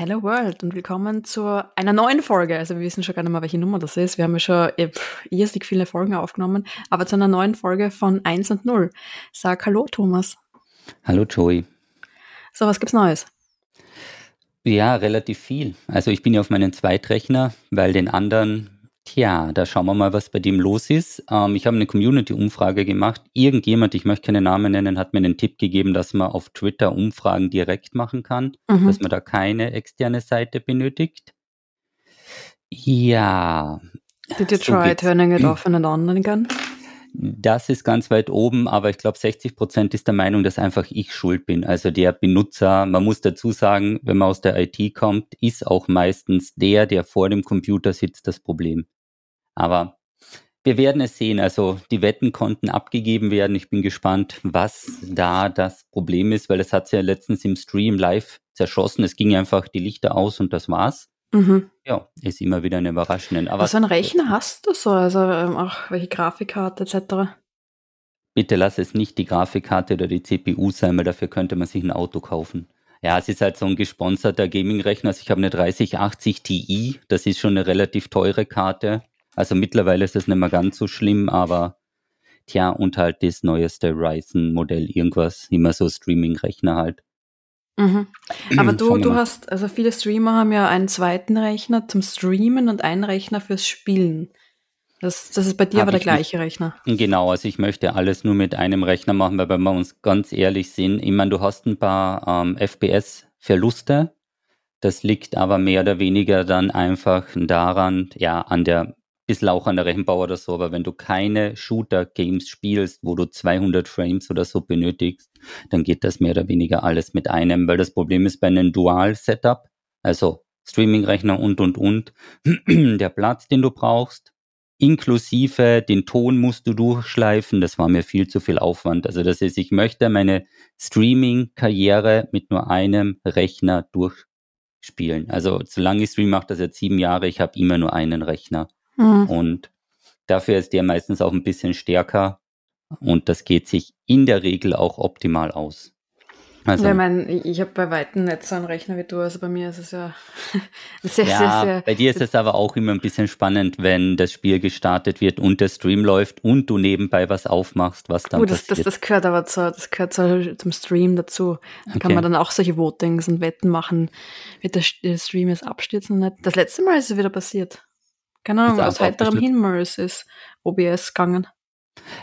Hello World und willkommen zu einer neuen Folge. Also wir wissen schon gar nicht mehr, welche Nummer das ist. Wir haben ja schon irrsinnig viele Folgen aufgenommen, aber zu einer neuen Folge von 1 und 0. Sag Hallo Thomas. Hallo Joey. So, was gibt's Neues? Ja, relativ viel. Also ich bin ja auf meinen Zweitrechner, weil den anderen Tja, da schauen wir mal, was bei dem los ist. Ähm, ich habe eine Community-Umfrage gemacht. Irgendjemand, ich möchte keine Namen nennen, hat mir einen Tipp gegeben, dass man auf Twitter Umfragen direkt machen kann, mhm. dass man da keine externe Seite benötigt. Ja. Did you try so turning it off and on again? Das ist ganz weit oben, aber ich glaube, 60 Prozent ist der Meinung, dass einfach ich schuld bin. Also der Benutzer, man muss dazu sagen, wenn man aus der IT kommt, ist auch meistens der, der vor dem Computer sitzt, das Problem. Aber wir werden es sehen. Also die Wetten konnten abgegeben werden. Ich bin gespannt, was da das Problem ist, weil das hat ja letztens im Stream live zerschossen. Es ging einfach die Lichter aus und das war's. Mhm. Ja, ist immer wieder eine Überraschung. Aber Was für einen Rechner hast du so? Also ähm, auch welche Grafikkarte etc.? Bitte lass es nicht die Grafikkarte oder die CPU sein, weil dafür könnte man sich ein Auto kaufen. Ja, es ist halt so ein gesponserter Gaming-Rechner. Also ich habe eine 3080 Ti, das ist schon eine relativ teure Karte. Also mittlerweile ist das nicht mehr ganz so schlimm, aber tja, und halt das neueste Ryzen-Modell, irgendwas, immer so Streaming-Rechner halt. Mhm. Aber du, du hast, also viele Streamer haben ja einen zweiten Rechner zum Streamen und einen Rechner fürs Spielen. Das, das ist bei dir Hab aber der gleiche Rechner. Genau, also ich möchte alles nur mit einem Rechner machen, weil wenn wir uns ganz ehrlich sind, ich meine, du hast ein paar ähm, FPS-Verluste. Das liegt aber mehr oder weniger dann einfach daran, ja, an der bisschen auch an der Rechenbau oder so, aber wenn du keine Shooter-Games spielst, wo du 200 Frames oder so benötigst, dann geht das mehr oder weniger alles mit einem, weil das Problem ist bei einem Dual-Setup, also Streaming-Rechner und, und, und, der Platz, den du brauchst, inklusive den Ton musst du durchschleifen, das war mir viel zu viel Aufwand. Also das ist, ich möchte meine Streaming-Karriere mit nur einem Rechner durchspielen. Also solange ich stream, mache das jetzt sieben Jahre, ich habe immer nur einen Rechner. Mhm. Und dafür ist der meistens auch ein bisschen stärker und das geht sich in der Regel auch optimal aus. Also, ja, ich meine, ich habe bei Weitem nicht so einen Rechner wie du, also bei mir ist es ja sehr, ja, sehr, sehr. Bei dir ist es aber auch immer ein bisschen spannend, wenn das Spiel gestartet wird und der Stream läuft und du nebenbei was aufmachst, was dann uh, das, passiert. Das, das gehört aber zu, das gehört zu, zum Stream dazu. Da okay. kann man dann auch solche Votings und Wetten machen, wird der Stream jetzt abstürzen oder nicht. Das letzte Mal ist es wieder passiert. Keine Ahnung, aus heiterem Himmel ist es OBS gegangen.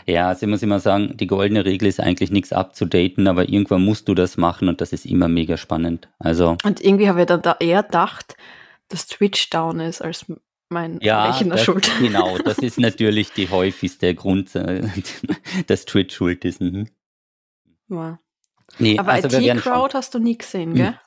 Ja, also ich muss immer sagen, die goldene Regel ist eigentlich nichts abzudaten, aber irgendwann musst du das machen und das ist immer mega spannend. Also und irgendwie habe ich dann da eher gedacht, dass Twitch down ist als mein ja, Rechner das, schuld. Genau, das ist natürlich die häufigste Grund, äh, dass Twitch schuld ist. Mhm. Ja. Nee, aber also IT-Crowd hast du nie gesehen, gell?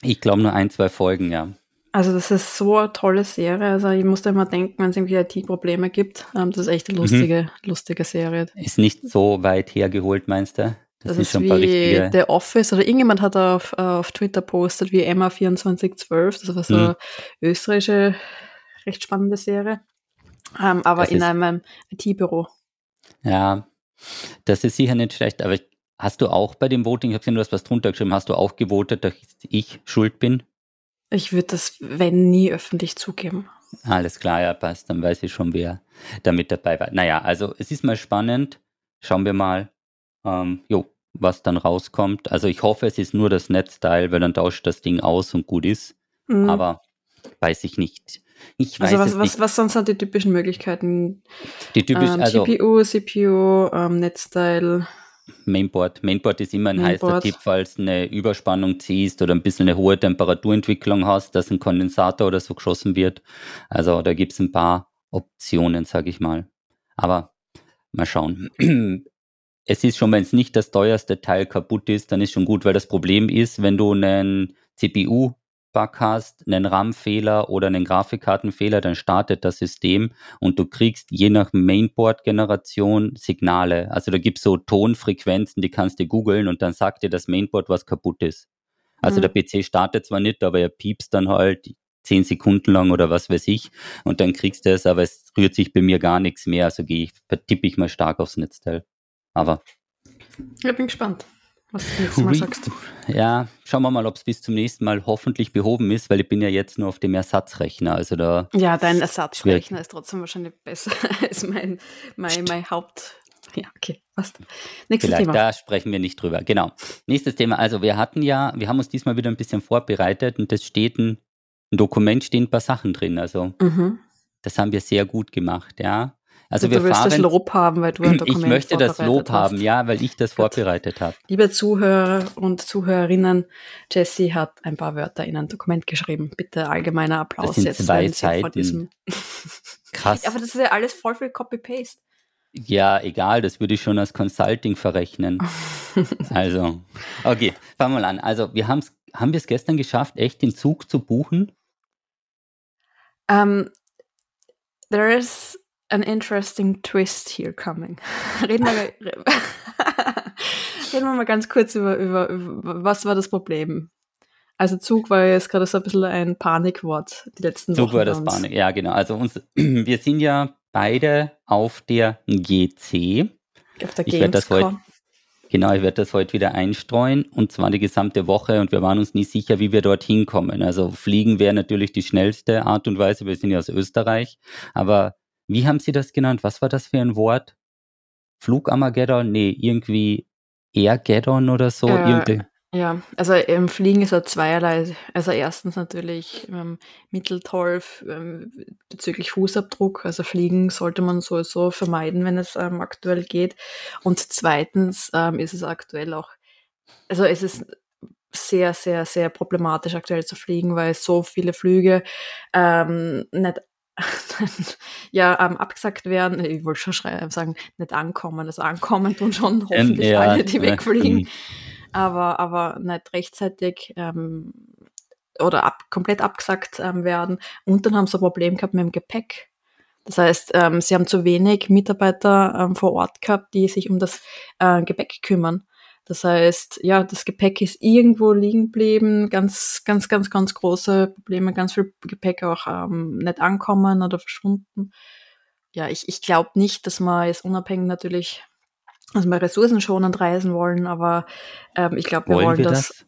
Ich glaube nur ein, zwei Folgen, ja. Also das ist so eine tolle Serie. Also ich musste immer denken, wenn es irgendwie IT-Probleme gibt. Ähm, das ist echt eine mhm. lustige, mhm. lustige Serie. Ist nicht so weit hergeholt, meinst du? Das, das ist, ist wie The Office oder irgendjemand hat auf, auf Twitter postet wie Emma2412. Das war so mhm. eine österreichische, recht spannende Serie. Ähm, aber das in einem IT-Büro. Ja, das ist sicher nicht schlecht. Aber hast du auch bei dem Voting, ich habe gesehen, du hast was drunter geschrieben, hast du auch gewotet, dass ich schuld bin? Ich würde das, wenn nie, öffentlich zugeben. Alles klar, ja, passt. Dann weiß ich schon, wer damit dabei war. Naja, also es ist mal spannend. Schauen wir mal, ähm, jo, was dann rauskommt. Also ich hoffe, es ist nur das Netzteil, weil dann tauscht das Ding aus und gut ist. Mhm. Aber weiß ich nicht. Ich weiß also was, was, was sonst sind die typischen Möglichkeiten? Die typischen, ähm, also, GPU, CPU, ähm, Netzteil. Mainboard. Mainboard ist immer ein Mainboard. heißer Tipp, falls eine Überspannung ziehst oder ein bisschen eine hohe Temperaturentwicklung hast, dass ein Kondensator oder so geschossen wird. Also da gibt es ein paar Optionen, sage ich mal. Aber mal schauen. Es ist schon, wenn es nicht das teuerste Teil kaputt ist, dann ist schon gut, weil das Problem ist, wenn du einen CPU Bug hast, einen RAM-Fehler oder einen Grafikkartenfehler, dann startet das System und du kriegst je nach Mainboard-Generation Signale. Also da gibt es so Tonfrequenzen, die kannst du googeln und dann sagt dir das Mainboard, was kaputt ist. Also mhm. der PC startet zwar nicht, aber er piepst dann halt zehn Sekunden lang oder was weiß ich und dann kriegst du es, aber es rührt sich bei mir gar nichts mehr. Also gehe ich, vertippe ich mal stark aufs Netzteil. Aber. Ich bin gespannt. Was du nächstes Mal sagst. Ja, schauen wir mal, ob es bis zum nächsten Mal hoffentlich behoben ist, weil ich bin ja jetzt nur auf dem Ersatzrechner. Also da ja, dein Ersatzrechner ist trotzdem wahrscheinlich besser als mein, mein, mein Haupt. Ja, okay, passt. Nächstes Vielleicht, Thema. Da sprechen wir nicht drüber. Genau. Nächstes Thema. Also wir hatten ja, wir haben uns diesmal wieder ein bisschen vorbereitet und das steht ein, ein Dokument, stehen ein paar Sachen drin. Also mhm. das haben wir sehr gut gemacht, ja. Also, also wir du willst fahren, das Lob haben, weil du ein Dokument Ich möchte das Lob hast. haben, ja, weil ich das Gut. vorbereitet habe. Liebe Zuhörer und Zuhörerinnen, Jessie hat ein paar Wörter in ein Dokument geschrieben. Bitte allgemeiner Applaus das sind jetzt. Zwei Seiten. Krass. Aber das ist ja alles voll viel Copy-Paste. Ja, egal, das würde ich schon als Consulting verrechnen. also, okay, fangen wir mal an. Also, wir haben's, haben wir es gestern geschafft, echt den Zug zu buchen? Um, ähm, there is an interesting twist here coming. Reden wir, reden wir mal ganz kurz über, über, über, was war das Problem? Also Zug war jetzt gerade so ein bisschen ein Panikwort die letzten Zug Wochen. Zug war das Panik, ja genau. Also uns, wir sind ja beide auf der GC. Auf der ich werde das heute, Genau, ich werde das heute wieder einstreuen und zwar die gesamte Woche und wir waren uns nie sicher, wie wir dorthin kommen. Also fliegen wäre natürlich die schnellste Art und Weise, wir sind ja aus Österreich, aber wie haben Sie das genannt? Was war das für ein Wort? Flugarmageddon? Nee, irgendwie Airgeddon oder so. Äh, ja, also im Fliegen ist er zweierlei. Also erstens natürlich ähm, Mitteltolf ähm, bezüglich Fußabdruck. Also Fliegen sollte man sowieso vermeiden, wenn es ähm, aktuell geht. Und zweitens ähm, ist es aktuell auch, also es ist sehr, sehr, sehr problematisch aktuell zu fliegen, weil so viele Flüge ähm, nicht ja, ähm, abgesagt werden, ich wollte schon schreiben, sagen, nicht ankommen, also ankommen tun schon ähm, hoffentlich ja, alle, die wegfliegen, ja. aber, aber nicht rechtzeitig ähm, oder ab, komplett abgesagt ähm, werden. Und dann haben sie ein Problem gehabt mit dem Gepäck. Das heißt, ähm, sie haben zu wenig Mitarbeiter ähm, vor Ort gehabt, die sich um das äh, Gepäck kümmern. Das heißt, ja, das Gepäck ist irgendwo liegen geblieben, ganz, ganz, ganz, ganz große Probleme, ganz viel Gepäck auch ähm, nicht ankommen oder verschwunden. Ja, ich, ich glaube nicht, dass wir jetzt unabhängig natürlich, dass wir ressourcenschonend reisen wollen, aber ähm, ich glaube, wir wollen, wollen wir das, das,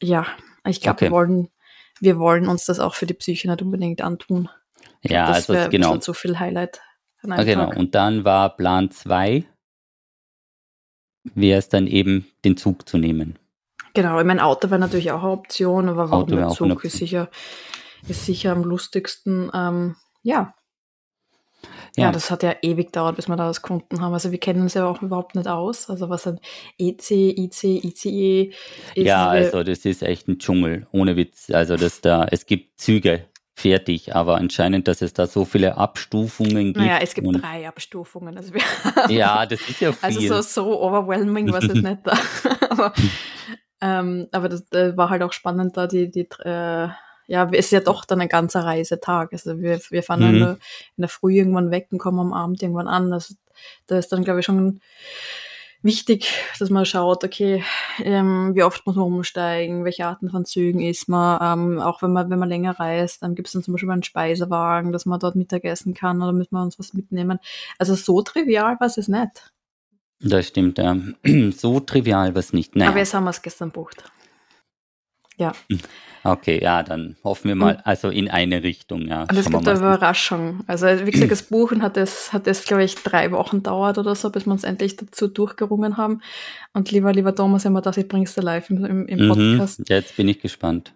Ja, ich glaube, okay. wir wollen, wir wollen uns das auch für die Psyche nicht unbedingt antun. Ja, das also genau. so viel Highlight. Ah, genau. Und dann war Plan 2 wäre es dann eben, den Zug zu nehmen. Genau, ich mein Auto wäre natürlich auch eine Option, aber warum der Zug ist sicher, ist sicher am lustigsten. Ähm, ja. ja. ja. das hat ja ewig gedauert, bis wir da was gefunden haben. Also wir kennen uns ja auch überhaupt nicht aus. Also was ein EC, IC, ICE ist. Ja, also das ist echt ein Dschungel, ohne Witz. Also das da, es gibt Züge, fertig. Aber anscheinend, dass es da so viele Abstufungen gibt. Naja, es gibt drei Abstufungen. Also ja, das ist ja viel. Also so, so overwhelming war es nicht da. aber ähm, aber das, das, war halt auch spannend da, die, die äh, ja, es ist ja doch dann ein ganzer Reisetag. Also wir, wir fahren mhm. in, der, in der Früh irgendwann weg und kommen am Abend irgendwann an. Also da ist dann, glaube ich, schon wichtig, dass man schaut, okay, ähm, wie oft muss man umsteigen, welche Arten von Zügen ist man, ähm, auch wenn man, wenn man länger reist, dann gibt es dann zum Beispiel einen Speisewagen, dass man dort Mittagessen kann oder müssen wir uns was mitnehmen. Also so trivial war es nicht. Das stimmt, ja. So trivial war es nicht. Naja. Aber jetzt haben wir es gestern bucht. Ja. Okay, ja, dann hoffen wir mal, also in eine Richtung, ja. Und es gibt eine Überraschung. Also wie gesagt, das Buchen hat es, hat es, glaube ich, drei Wochen dauert oder so, bis wir uns endlich dazu durchgerungen haben. Und lieber, lieber Thomas, immer das, ich bring's dir live im, im, im mhm, Podcast. Mhm, jetzt bin ich gespannt.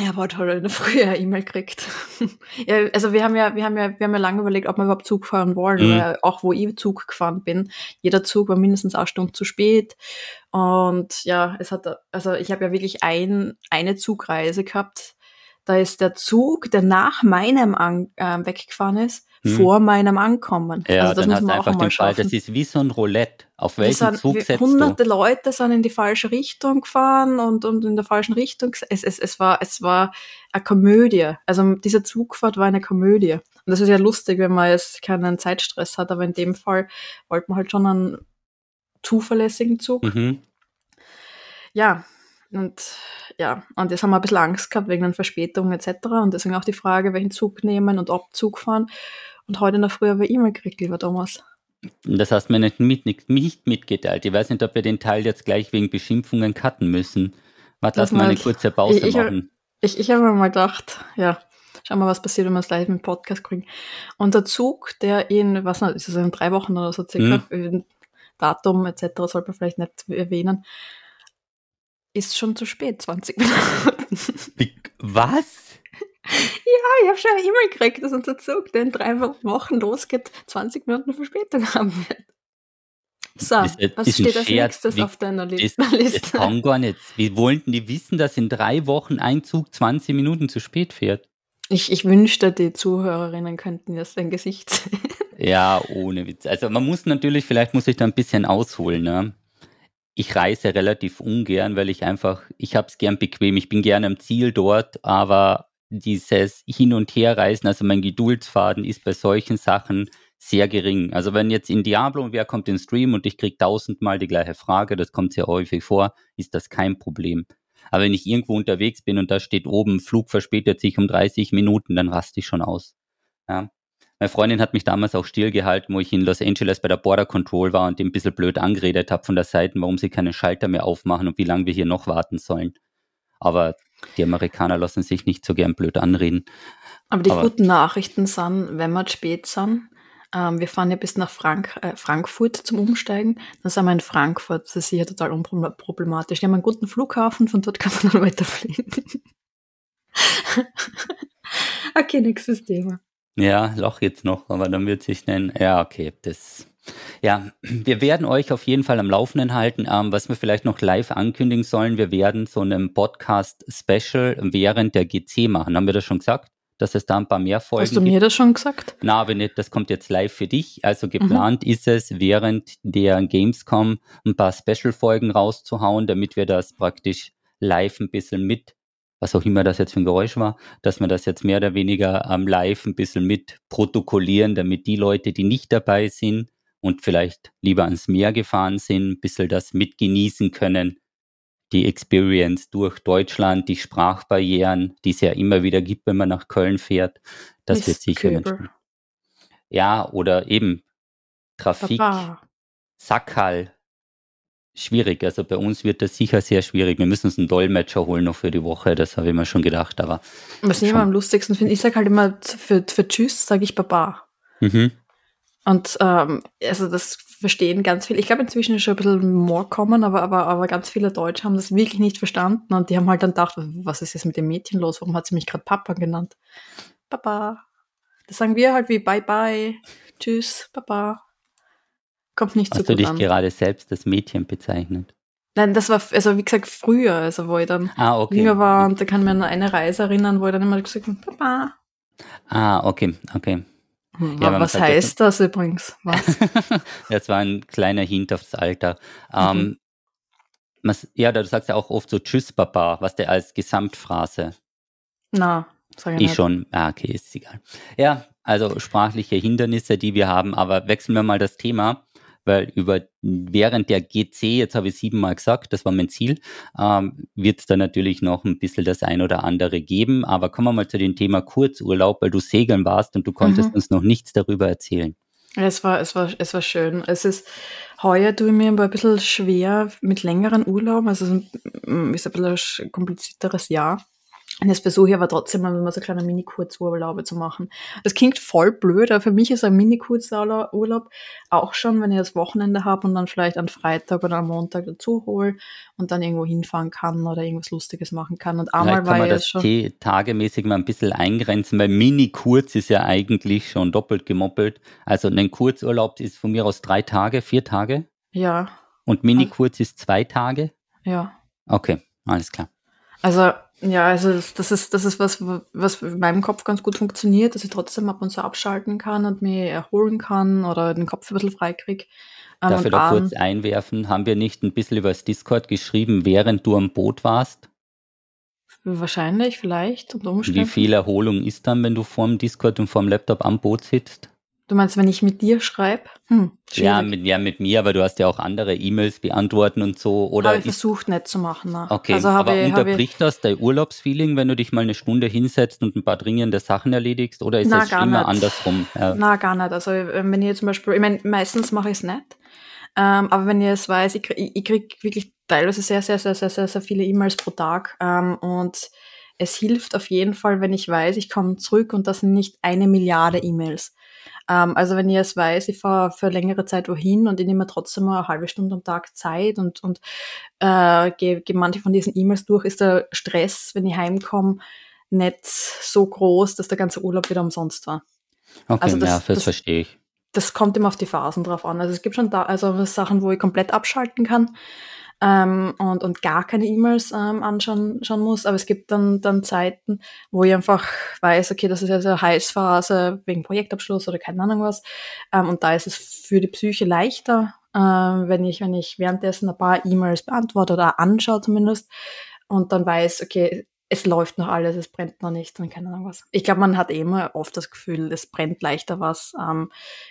Ja, aber hat halt eine frühe E-Mail gekriegt. ja, also wir haben ja, wir haben ja, wir haben ja lange überlegt, ob wir überhaupt Zug fahren wollen, mhm. weil auch wo ich Zug gefahren bin, jeder Zug war mindestens eine Stunde zu spät. Und ja, es hat, also ich habe ja wirklich ein, eine Zugreise gehabt. Da ist der Zug, der nach meinem An äh, weggefahren ist, hm. vor meinem Ankommen. Ja, also das dann man auch einfach den Fall. Das ist wie so ein Roulette. Auf welchen sind, Zug setzt Hunderte du? Leute sind in die falsche Richtung gefahren und, und in der falschen Richtung. Es, es, es, war, es war eine Komödie. Also diese Zugfahrt war eine Komödie. Und das ist ja lustig, wenn man jetzt keinen Zeitstress hat, aber in dem Fall wollte man halt schon einen zuverlässigen Zug. Mhm. Ja, und ja, und jetzt haben wir ein bisschen Angst gehabt wegen den Verspätungen etc. Und deswegen auch die Frage, welchen Zug nehmen und ob Zug fahren. Und heute in der Früh habe ich E-Mail gekriegt, lieber Thomas. Das hast du mir nicht, mit, nicht, nicht mitgeteilt. Ich weiß nicht, ob wir den Teil jetzt gleich wegen Beschimpfungen cutten müssen. Warte, lass mal eine kurze Pause ich, ich machen. Ich, ich habe mir mal gedacht, ja, schauen wir mal, was passiert, wenn wir es live im Podcast kriegen. Und der Zug, der in, was nicht, ist es in drei Wochen oder so circa, mhm. Datum etc. sollte man vielleicht nicht erwähnen, ist schon zu spät, 20 Minuten. Was? Ja, ich habe schon eine E-Mail gekriegt, dass unser Zug, der in drei Wochen losgeht, 20 Minuten Verspätung haben wird. So, ist, was ist steht als nächstes Wie, auf deiner Liste? Das, das kann gar nicht. Wie wollten die wissen, dass in drei Wochen ein Zug 20 Minuten zu spät fährt? Ich, ich wünschte, die Zuhörerinnen könnten jetzt dein Gesicht sehen. Ja, ohne Witz. Also man muss natürlich, vielleicht muss ich da ein bisschen ausholen. Ne? Ich reise relativ ungern, weil ich einfach, ich habe es gern bequem. Ich bin gern am Ziel dort, aber dieses Hin- und Herreisen, also mein Geduldsfaden ist bei solchen Sachen sehr gering. Also wenn jetzt in Diablo und wer kommt in Stream und ich kriege tausendmal die gleiche Frage, das kommt sehr häufig vor, ist das kein Problem. Aber wenn ich irgendwo unterwegs bin und da steht oben, Flug verspätet sich um 30 Minuten, dann raste ich schon aus. Ja. Meine Freundin hat mich damals auch stillgehalten, wo ich in Los Angeles bei der Border Control war und dem ein bisschen blöd angeredet habe von der Seite, warum sie keinen Schalter mehr aufmachen und wie lange wir hier noch warten sollen. Aber die Amerikaner lassen sich nicht so gern blöd anreden. Aber die Aber, guten Nachrichten sind, wenn wir spät sind, ähm, wir fahren ja bis nach Frank äh, Frankfurt zum Umsteigen, dann sind wir in Frankfurt. Das ist sicher total unproblematisch. Die haben einen guten Flughafen, von dort kann man dann weiterfliegen. okay, nächstes Thema. Ja, Loch jetzt noch, aber dann wird sich nennen. Ja, okay, das ja, wir werden euch auf jeden Fall am Laufenden halten. Ähm, was wir vielleicht noch live ankündigen sollen, wir werden so einen Podcast-Special während der GC machen. Haben wir das schon gesagt? Dass es da ein paar mehr Folgen Hast du mir gibt? das schon gesagt? Na, aber nicht, das kommt jetzt live für dich. Also geplant mhm. ist es, während der Gamescom ein paar Special-Folgen rauszuhauen, damit wir das praktisch live ein bisschen mit was auch immer das jetzt für ein Geräusch war, dass wir das jetzt mehr oder weniger am Live ein bisschen mit protokollieren, damit die Leute, die nicht dabei sind, und vielleicht lieber ans Meer gefahren sind, ein bisschen das mitgenießen können, die Experience durch Deutschland, die Sprachbarrieren, die es ja immer wieder gibt, wenn man nach Köln fährt, das Miss wird sicher Menschen. Ja, oder eben Trafik, Papa. Sackhall, schwierig. Also bei uns wird das sicher sehr schwierig. Wir müssen uns einen Dolmetscher holen noch für die Woche, das habe ich mir schon gedacht. Aber Was ich immer am lustigsten finde, ich sage halt immer für, für Tschüss, sage ich Baba. Mhm. Und ähm, also das verstehen ganz viele. Ich glaube, inzwischen ist schon ein bisschen more common, aber, aber, aber ganz viele Deutsche haben das wirklich nicht verstanden und die haben halt dann gedacht, was ist jetzt mit dem Mädchen los? Warum hat sie mich gerade Papa genannt? Papa. Das sagen wir halt wie Bye Bye, Tschüss, Papa. Kommt nicht Hast so gut an. Hast du dich gerade selbst als Mädchen bezeichnet? Nein, das war, also wie gesagt, früher, also wo ich dann ah, okay. jünger war und da kann ich mir an eine Reise erinnern, wo ich dann immer gesagt habe, Papa. Ah, okay, okay. Hm, ja, was heißt das übrigens? Was? das war ein kleiner Hint aufs Alter. Mhm. Ähm, ja, du sagst ja auch oft so Tschüss, Papa, was der als Gesamtphrase. Na, sag ich Ich nicht. schon. Ah, okay, ist egal. Ja, also sprachliche Hindernisse, die wir haben, aber wechseln wir mal das Thema weil über während der GC, jetzt habe ich siebenmal gesagt, das war mein Ziel, ähm, wird es da natürlich noch ein bisschen das ein oder andere geben. Aber kommen wir mal zu dem Thema Kurzurlaub, weil du segeln warst und du konntest mhm. uns noch nichts darüber erzählen. Es war, es war, es war schön. Es ist, heuer tue ich mir ein bisschen schwer mit längeren Urlauben. Also es ist ein bisschen ein komplizierteres Jahr. Und jetzt versuche ich aber trotzdem mal, so kleine Mini-Kurzurlaube zu machen. Das klingt voll blöd, aber für mich ist ein Mini-Kurzurlaub auch schon, wenn ich das Wochenende habe und dann vielleicht am Freitag oder am Montag dazu hole und dann irgendwo hinfahren kann oder irgendwas Lustiges machen kann. Und einmal vielleicht war kann man das schon tagemäßig mal ein bisschen eingrenzen, weil Mini-Kurz ist ja eigentlich schon doppelt gemoppelt. Also ein Kurzurlaub ist von mir aus drei Tage, vier Tage. Ja. Und Mini-Kurz ist zwei Tage? Ja. Okay, alles klar. Also ja, also das, das, ist, das ist was, was in meinem Kopf ganz gut funktioniert, dass ich trotzdem ab und zu abschalten kann und mich erholen kann oder den Kopf ein bisschen frei kriege. Ähm, Darf ich da kurz einwerfen? Haben wir nicht ein bisschen über das Discord geschrieben, während du am Boot warst? Wahrscheinlich, vielleicht. Wie viel Erholung ist dann, wenn du vorm Discord und vorm Laptop am Boot sitzt? Du meinst, wenn ich mit dir schreibe? Hm, ja, mit, ja, mit mir, aber du hast ja auch andere E-Mails beantworten und so. Oder habe ich versucht nicht zu machen. Ne? Okay, also aber ich, unterbricht das dein Urlaubsfeeling, wenn du dich mal eine Stunde hinsetzt und ein paar dringende Sachen erledigst? Oder ist es immer nicht. andersrum? Ja. Na, gar nicht. Also wenn ihr zum Beispiel, ich meine, meistens mache ich es nicht. Ähm, aber wenn ihr es weiß, ich, krieg, ich krieg wirklich teilweise sehr, sehr, sehr, sehr, sehr, sehr viele E-Mails pro Tag. Ähm, und es hilft auf jeden Fall, wenn ich weiß, ich komme zurück und das sind nicht eine Milliarde E-Mails. Ähm, also wenn ich es weiß, ich fahre für längere Zeit wohin und ich nehme trotzdem mal eine halbe Stunde am Tag Zeit und, und äh, gehe geh manche von diesen E-Mails durch, ist der Stress, wenn ich heimkomme, nicht so groß, dass der ganze Urlaub wieder umsonst war. Okay, also das, ja, das, das verstehe ich. Das kommt immer auf die Phasen drauf an. Also es gibt schon da, also Sachen, wo ich komplett abschalten kann ähm, und, und gar keine E-Mails ähm, anschauen schauen muss. Aber es gibt dann, dann Zeiten, wo ich einfach weiß, okay, das ist jetzt eine Heißphase wegen Projektabschluss oder keine Ahnung was. Ähm, und da ist es für die Psyche leichter, äh, wenn ich, wenn ich währenddessen ein paar E-Mails beantworte oder anschaue zumindest und dann weiß, okay, es läuft noch alles, es brennt noch nicht und keine Ahnung was. Ich glaube, man hat eh immer oft das Gefühl, es brennt leichter was. Ähm,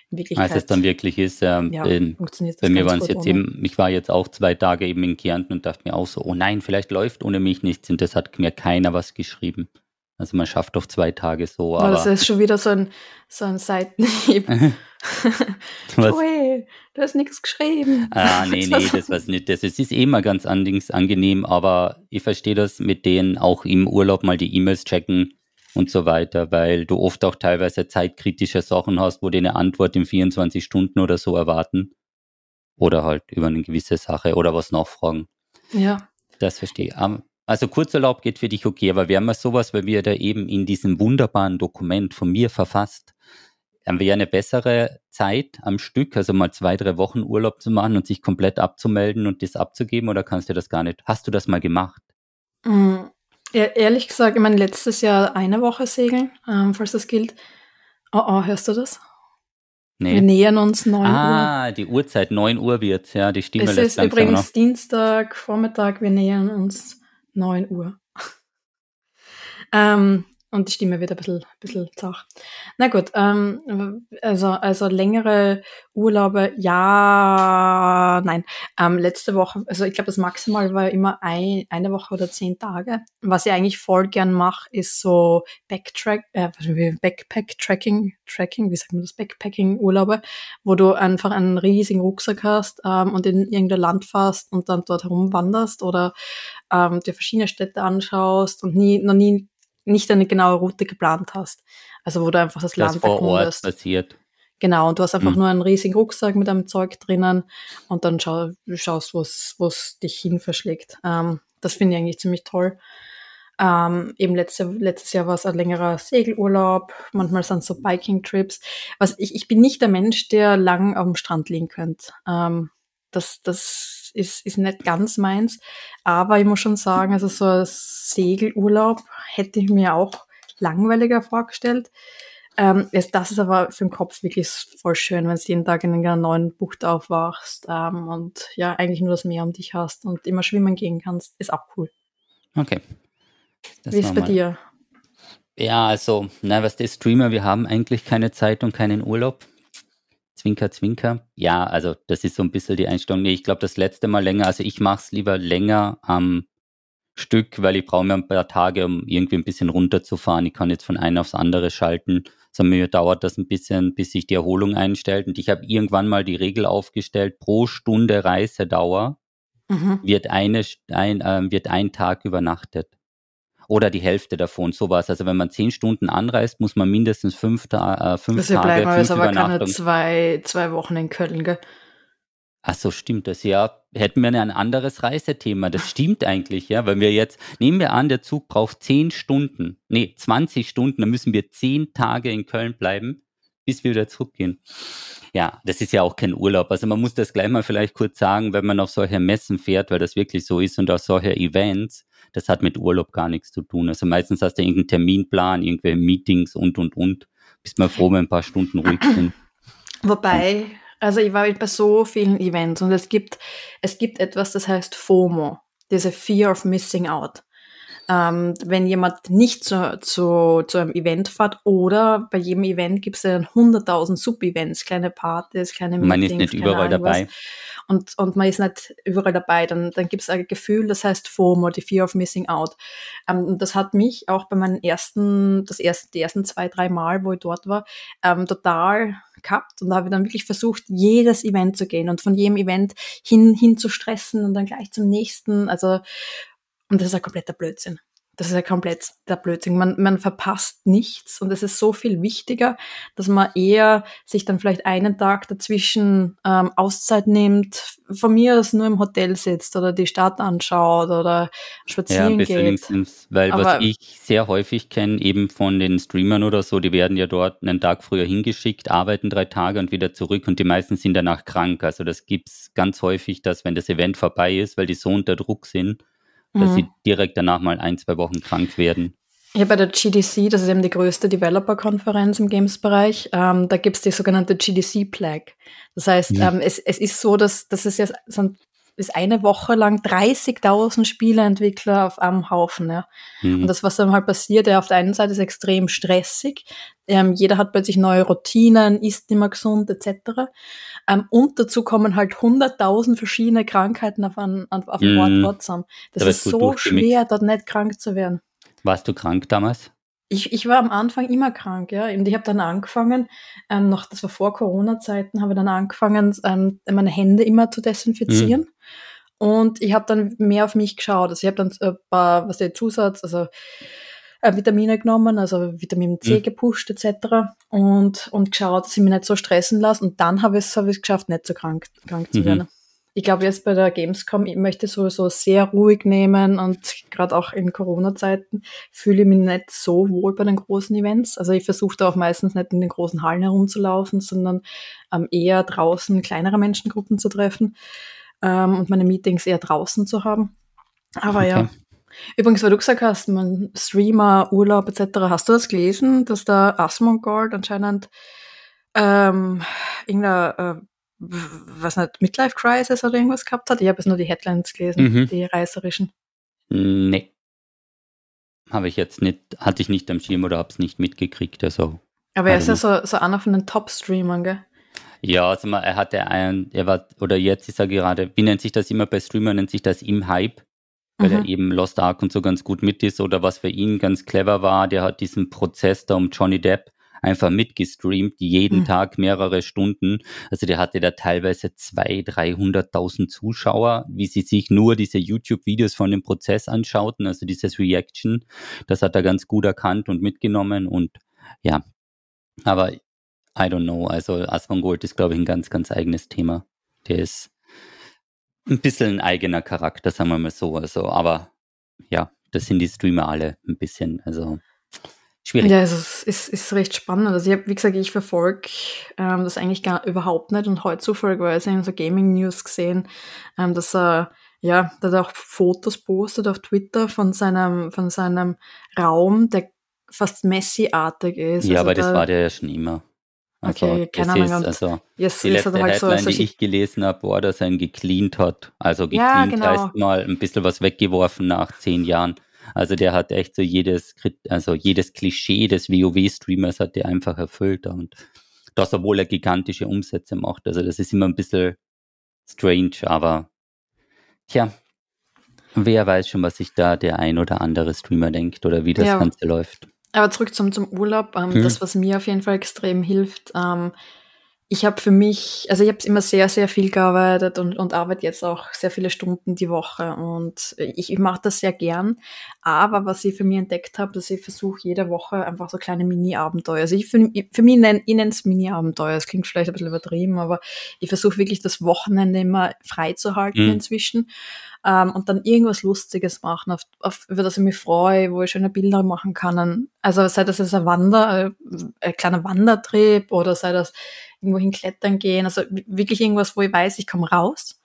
in Wirklichkeit, Als es dann wirklich ist, ähm, ja, in, funktioniert das bei mir waren es jetzt ohne. eben, ich war jetzt auch zwei Tage eben in Kärnten und dachte mir auch so, oh nein, vielleicht läuft ohne mich nichts und das hat mir keiner was geschrieben. Also man schafft doch zwei Tage so. Aber das ist schon wieder so ein, so ein Seitenhieb. Joey, du hast nichts geschrieben. Ah, nee, nee, das war nicht. Das ist, ist eh mal ganz angenehm, aber ich verstehe das mit denen auch im Urlaub mal die E-Mails checken und so weiter, weil du oft auch teilweise zeitkritische Sachen hast, wo die eine Antwort in 24 Stunden oder so erwarten. Oder halt über eine gewisse Sache oder was nachfragen. Ja. Das verstehe ich. Also Kurzurlaub geht für dich okay, aber wären wir sowas, weil wir da eben in diesem wunderbaren Dokument von mir verfasst, haben wir ja eine bessere Zeit am Stück, also mal zwei, drei Wochen Urlaub zu machen und sich komplett abzumelden und das abzugeben oder kannst du das gar nicht? Hast du das mal gemacht? Mm, ehrlich gesagt, ich meine, letztes Jahr eine Woche segeln, ähm, falls das gilt. Oh, oh, hörst du das? Nee. Wir nähern uns 9 ah, Uhr. Ah, die Uhrzeit, 9 Uhr wird ja, die Stimme Es ist übrigens. Dienstag, Vormittag, wir nähern uns 9 Uhr. ähm, und die Stimme wird ein bisschen, bisschen zach. Na gut, ähm, also, also längere Urlaube, ja, nein. Ähm, letzte Woche, also ich glaube, das Maximal war immer ein, eine Woche oder zehn Tage. Was ich eigentlich voll gern mache, ist so Backtrack, äh, Backpack-Tracking, Tracking, wie sagt man das, Backpacking-Urlaube, wo du einfach einen riesigen Rucksack hast ähm, und in irgendein Land fährst und dann dort herumwanderst oder ähm, dir verschiedene Städte anschaust und nie, noch nie nicht eine genaue Route geplant hast. Also wo du einfach das, das Land vor Ort passiert. Genau, und du hast einfach mhm. nur einen riesigen Rucksack mit einem Zeug drinnen und dann schau, schaust, wo es dich hin verschlägt. Ähm, das finde ich eigentlich ziemlich toll. Ähm, eben letzte, letztes Jahr war es ein längerer Segelurlaub, manchmal sind es so Biking-Trips. Was ich, ich bin nicht der Mensch, der lang auf dem Strand liegen könnte. Ähm, das, das ist, ist nicht ganz meins. Aber ich muss schon sagen, also so ein Segelurlaub hätte ich mir auch langweiliger vorgestellt. Ähm, das ist aber für den Kopf wirklich voll schön, wenn du jeden Tag in einer neuen Bucht aufwachst ähm, und ja, eigentlich nur das Meer um dich hast und immer schwimmen gehen kannst, ist auch cool. Okay. Das Wie ist bei mal. dir? Ja, also, na, was der Streamer, wir haben eigentlich keine Zeit und keinen Urlaub. Zwinker, Zwinker. Ja, also das ist so ein bisschen die Einstellung. Nee, ich glaube, das letzte Mal länger, also ich mache es lieber länger am Stück, weil ich brauche mir ein paar Tage, um irgendwie ein bisschen runterzufahren. Ich kann jetzt von einem aufs andere schalten. So mir dauert das ein bisschen, bis sich die Erholung einstellt. Und ich habe irgendwann mal die Regel aufgestellt, pro Stunde Reisedauer mhm. wird, eine, ein, äh, wird ein Tag übernachtet oder die Hälfte davon, sowas. Also wenn man zehn Stunden anreist, muss man mindestens fünf, Ta äh, fünf das Tage, bleiben, fünf aber keine zwei, zwei Wochen in Köln, gell? Ach so, stimmt das, ja. Hätten wir ein anderes Reisethema. Das stimmt eigentlich, ja, weil wir jetzt, nehmen wir an, der Zug braucht zehn Stunden, nee, 20 Stunden, dann müssen wir zehn Tage in Köln bleiben, bis wir wieder zurückgehen. Ja, das ist ja auch kein Urlaub. Also man muss das gleich mal vielleicht kurz sagen, wenn man auf solche Messen fährt, weil das wirklich so ist und auf solche Events, das hat mit Urlaub gar nichts zu tun. Also meistens hast du irgendeinen Terminplan, irgendwelche Meetings und, und, und. Bist mal froh, wenn ein paar Stunden ruhig sind. Wobei, also ich war bei so vielen Events und es gibt, es gibt etwas, das heißt FOMO, diese Fear of Missing Out. Ähm, wenn jemand nicht zu, zu, zu einem Event fährt oder bei jedem Event gibt es ja 100.000 Sub-Events, kleine Partys, kleine Meetings. Man ist nicht überall dabei. Und, und man ist nicht überall dabei, dann, dann gibt es ein Gefühl, das heißt FOMO, die Fear of Missing Out. Ähm, und das hat mich auch bei meinen ersten, das erste, die ersten zwei, drei Mal, wo ich dort war, ähm, total gehabt und da habe ich dann wirklich versucht, jedes Event zu gehen und von jedem Event hin, hin zu stressen und dann gleich zum nächsten. Also, und das ist ein kompletter Blödsinn. Das ist ja komplett der Blödsinn. Man, man verpasst nichts und es ist so viel wichtiger, dass man eher sich dann vielleicht einen Tag dazwischen ähm, Auszeit nimmt, von mir aus nur im Hotel sitzt oder die Stadt anschaut oder spazieren ja, geht. Weil Aber was ich sehr häufig kenne, eben von den Streamern oder so, die werden ja dort einen Tag früher hingeschickt, arbeiten drei Tage und wieder zurück und die meisten sind danach krank. Also das gibt's ganz häufig, dass wenn das Event vorbei ist, weil die so unter Druck sind, dass mhm. sie direkt danach mal ein, zwei Wochen krank werden. Ja, bei der GDC, das ist eben die größte Developer-Konferenz im Games-Bereich, ähm, da gibt's die sogenannte GDC-Plague. Das heißt, mhm. ähm, es, es ist so, dass, dass es ja sind ist eine Woche lang 30.000 Spieleentwickler auf einem Haufen. Ja. Mhm. Und das, was dann halt passiert, ja, auf der einen Seite ist extrem stressig. Ähm, jeder hat plötzlich neue Routinen, isst nicht mehr gesund, etc. Ähm, und dazu kommen halt 100.000 verschiedene Krankheiten auf, einen, auf, auf mhm. Ort, Ort zusammen. Das da ist so schwer, dort nicht krank zu werden. Warst du krank damals? Ich, ich war am Anfang immer krank, ja. Und ich habe dann angefangen, ähm, noch, das war vor Corona-Zeiten, habe dann angefangen, ähm, meine Hände immer zu desinfizieren. Mhm. Und ich habe dann mehr auf mich geschaut. Also ich habe dann ein paar, was der Zusatz, also äh, Vitamine genommen, also Vitamin C mhm. gepusht etc. Und, und geschaut, dass ich mich nicht so stressen lasse. Und dann habe ich es hab geschafft, nicht so krank, krank zu mhm. Ich glaube jetzt bei der Gamescom, ich möchte sowieso sehr ruhig nehmen und gerade auch in Corona-Zeiten fühle ich mich nicht so wohl bei den großen Events. Also ich versuche da auch meistens nicht in den großen Hallen herumzulaufen, sondern ähm, eher draußen kleinere Menschengruppen zu treffen ähm, und meine Meetings eher draußen zu haben. Aber okay. ja. Übrigens, weil du gesagt hast, man Streamer, Urlaub etc., hast du das gelesen, dass der Asmongold anscheinend ähm, irgendeine äh, was nicht, Midlife Crisis oder irgendwas gehabt hat. Ich habe jetzt nur die Headlines gelesen, mhm. die reißerischen. Nee. Habe ich jetzt nicht, hatte ich nicht am Schirm oder habe es nicht mitgekriegt. Also, Aber er ist ja so, so einer von den Top-Streamern, gell? Ja, also mal, er hatte einen, er war, oder jetzt ist er gerade, wie nennt sich das immer bei Streamern, nennt sich das im Hype, weil mhm. er eben Lost Ark und so ganz gut mit ist oder was für ihn ganz clever war, der hat diesen Prozess da um Johnny Depp einfach mitgestreamt, jeden mhm. Tag mehrere Stunden. Also der hatte da teilweise 200.000, 300.000 Zuschauer, wie sie sich nur diese YouTube-Videos von dem Prozess anschauten, also dieses Reaction. Das hat er ganz gut erkannt und mitgenommen und ja, aber I don't know. Also Asmongold ist, glaube ich, ein ganz, ganz eigenes Thema. Der ist ein bisschen ein eigener Charakter, sagen wir mal so. Also, aber ja, das sind die Streamer alle ein bisschen. Also schwierig. Ja, also es ist, ist recht spannend. Also ich habe, wie gesagt, ich verfolge ähm, das eigentlich gar überhaupt nicht und heute zufälligerweise in so Gaming News gesehen, ähm, dass er ja, dass er auch Fotos postet auf Twitter von seinem, von seinem Raum, der fast Messi-artig ist. Ja, also aber das war der ja schon immer. Also, okay, keine Ahnung. Ist, also, yes, die letzte halt Headline, so, die ich gelesen habe, war, dass er ihn gecleant hat. Also gecleant ja, genau. heißt mal ein bisschen was weggeworfen nach zehn Jahren. Also der hat echt so jedes, also jedes Klischee des WoW-Streamers hat der einfach erfüllt und das, obwohl er gigantische Umsätze macht. Also das ist immer ein bisschen strange, aber tja, wer weiß schon, was sich da der ein oder andere Streamer denkt oder wie das ja, Ganze läuft. Aber zurück zum, zum Urlaub. Ähm, hm. Das, was mir auf jeden Fall extrem hilft, ähm, ich habe für mich, also ich habe immer sehr, sehr viel gearbeitet und, und arbeite jetzt auch sehr viele Stunden die Woche und ich, ich mache das sehr gern. Aber was ich für mich entdeckt habe, dass ich versuche jede Woche einfach so kleine Mini-Abenteuer. Also ich für, für mich nenne ich nenne es Mini-Abenteuer. Es klingt vielleicht ein bisschen übertrieben, aber ich versuche wirklich das Wochenende immer frei zu halten mhm. inzwischen ähm, und dann irgendwas Lustiges machen, auf, auf, über das ich mich freue, wo ich schöne Bilder machen kann. Also sei das jetzt ein Wander, äh, ein kleiner Wandertrip oder sei das irgendwo hinklettern gehen. Also wirklich irgendwas, wo ich weiß, ich komme raus